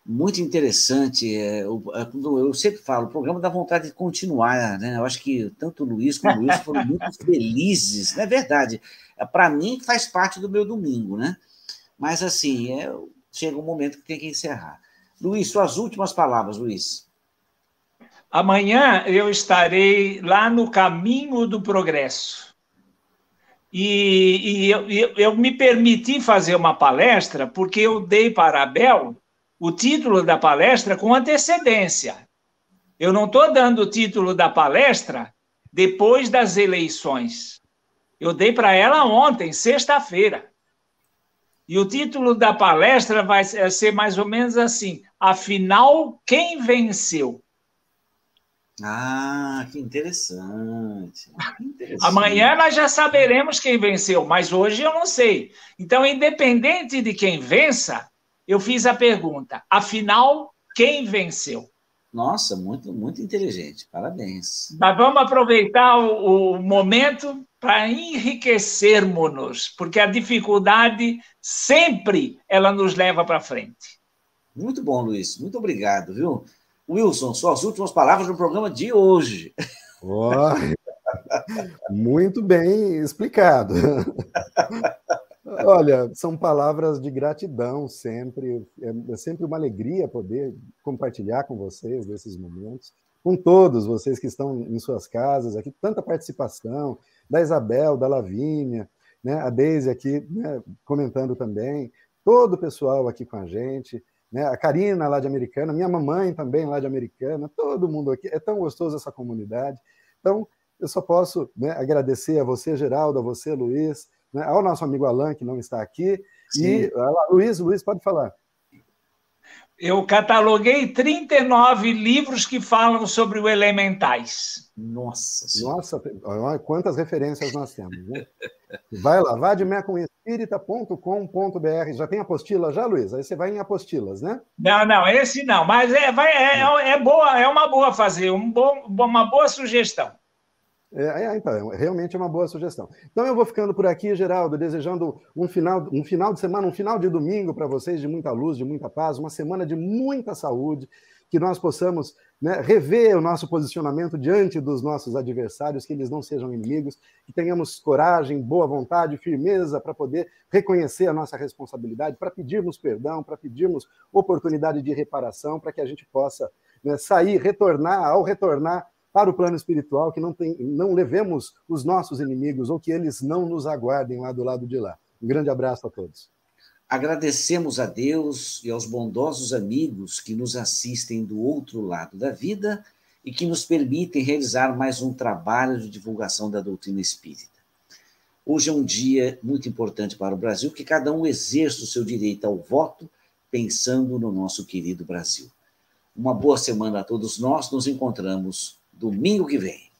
muito interessante. É, eu, é, eu, sempre falo, o programa dá vontade de continuar, né? Eu acho que tanto o Luiz como o Luiz foram muito felizes, não é verdade? É, Para mim, faz parte do meu domingo, né? Mas, assim, é, chega um momento que tem que encerrar. Luiz, suas últimas palavras, Luiz. Amanhã eu estarei lá no caminho do progresso. E, e eu, eu, me permiti fazer uma palestra porque eu dei para a Abel o título da palestra com antecedência. Eu não estou dando o título da palestra depois das eleições. Eu dei para ela ontem, sexta-feira. E o título da palestra vai ser mais ou menos assim: Afinal, quem venceu? Ah, que interessante. que interessante. Amanhã nós já saberemos quem venceu, mas hoje eu não sei. Então, independente de quem vença, eu fiz a pergunta: afinal, quem venceu? Nossa, muito, muito inteligente. Parabéns. Mas vamos aproveitar o, o momento para enriquecermos-nos, porque a dificuldade sempre ela nos leva para frente. Muito bom, Luiz. Muito obrigado, viu? Wilson, suas últimas palavras no programa de hoje. Oh, muito bem explicado. Olha, são palavras de gratidão sempre. É, é sempre uma alegria poder compartilhar com vocês desses momentos, com todos vocês que estão em suas casas aqui, tanta participação da Isabel, da Lavínia, né, a Deise aqui né, comentando também, todo o pessoal aqui com a gente, né, a Karina lá de Americana, minha mamãe também lá de Americana, todo mundo aqui. É tão gostoso essa comunidade. Então, eu só posso né, agradecer a você, Geraldo, a você, Luiz, né, ao nosso amigo Alan, que não está aqui. Sim. E, Luiz, Luiz, pode falar. Eu cataloguei 39 livros que falam sobre o Elementais. Nossa Nossa, quantas referências nós temos. Né? Vai lá, vademecumespírita.com.br. Já tem apostila já, Luiz? Aí você vai em apostilas, né? Não, não, esse não. Mas é, vai, é, é boa, é uma boa fazer, um bom, uma boa sugestão. É, é, então, é realmente é uma boa sugestão. Então eu vou ficando por aqui, Geraldo, desejando um final, um final de semana, um final de domingo para vocês de muita luz, de muita paz, uma semana de muita saúde, que nós possamos né, rever o nosso posicionamento diante dos nossos adversários, que eles não sejam inimigos, que tenhamos coragem, boa vontade, firmeza para poder reconhecer a nossa responsabilidade, para pedirmos perdão, para pedirmos oportunidade de reparação, para que a gente possa né, sair, retornar, ao retornar para o plano espiritual, que não, tem, não levemos os nossos inimigos ou que eles não nos aguardem lá do lado de lá. Um grande abraço a todos. Agradecemos a Deus e aos bondosos amigos que nos assistem do outro lado da vida e que nos permitem realizar mais um trabalho de divulgação da doutrina espírita. Hoje é um dia muito importante para o Brasil, que cada um exerça o seu direito ao voto, pensando no nosso querido Brasil. Uma boa semana a todos nós, nos encontramos domingo que vem.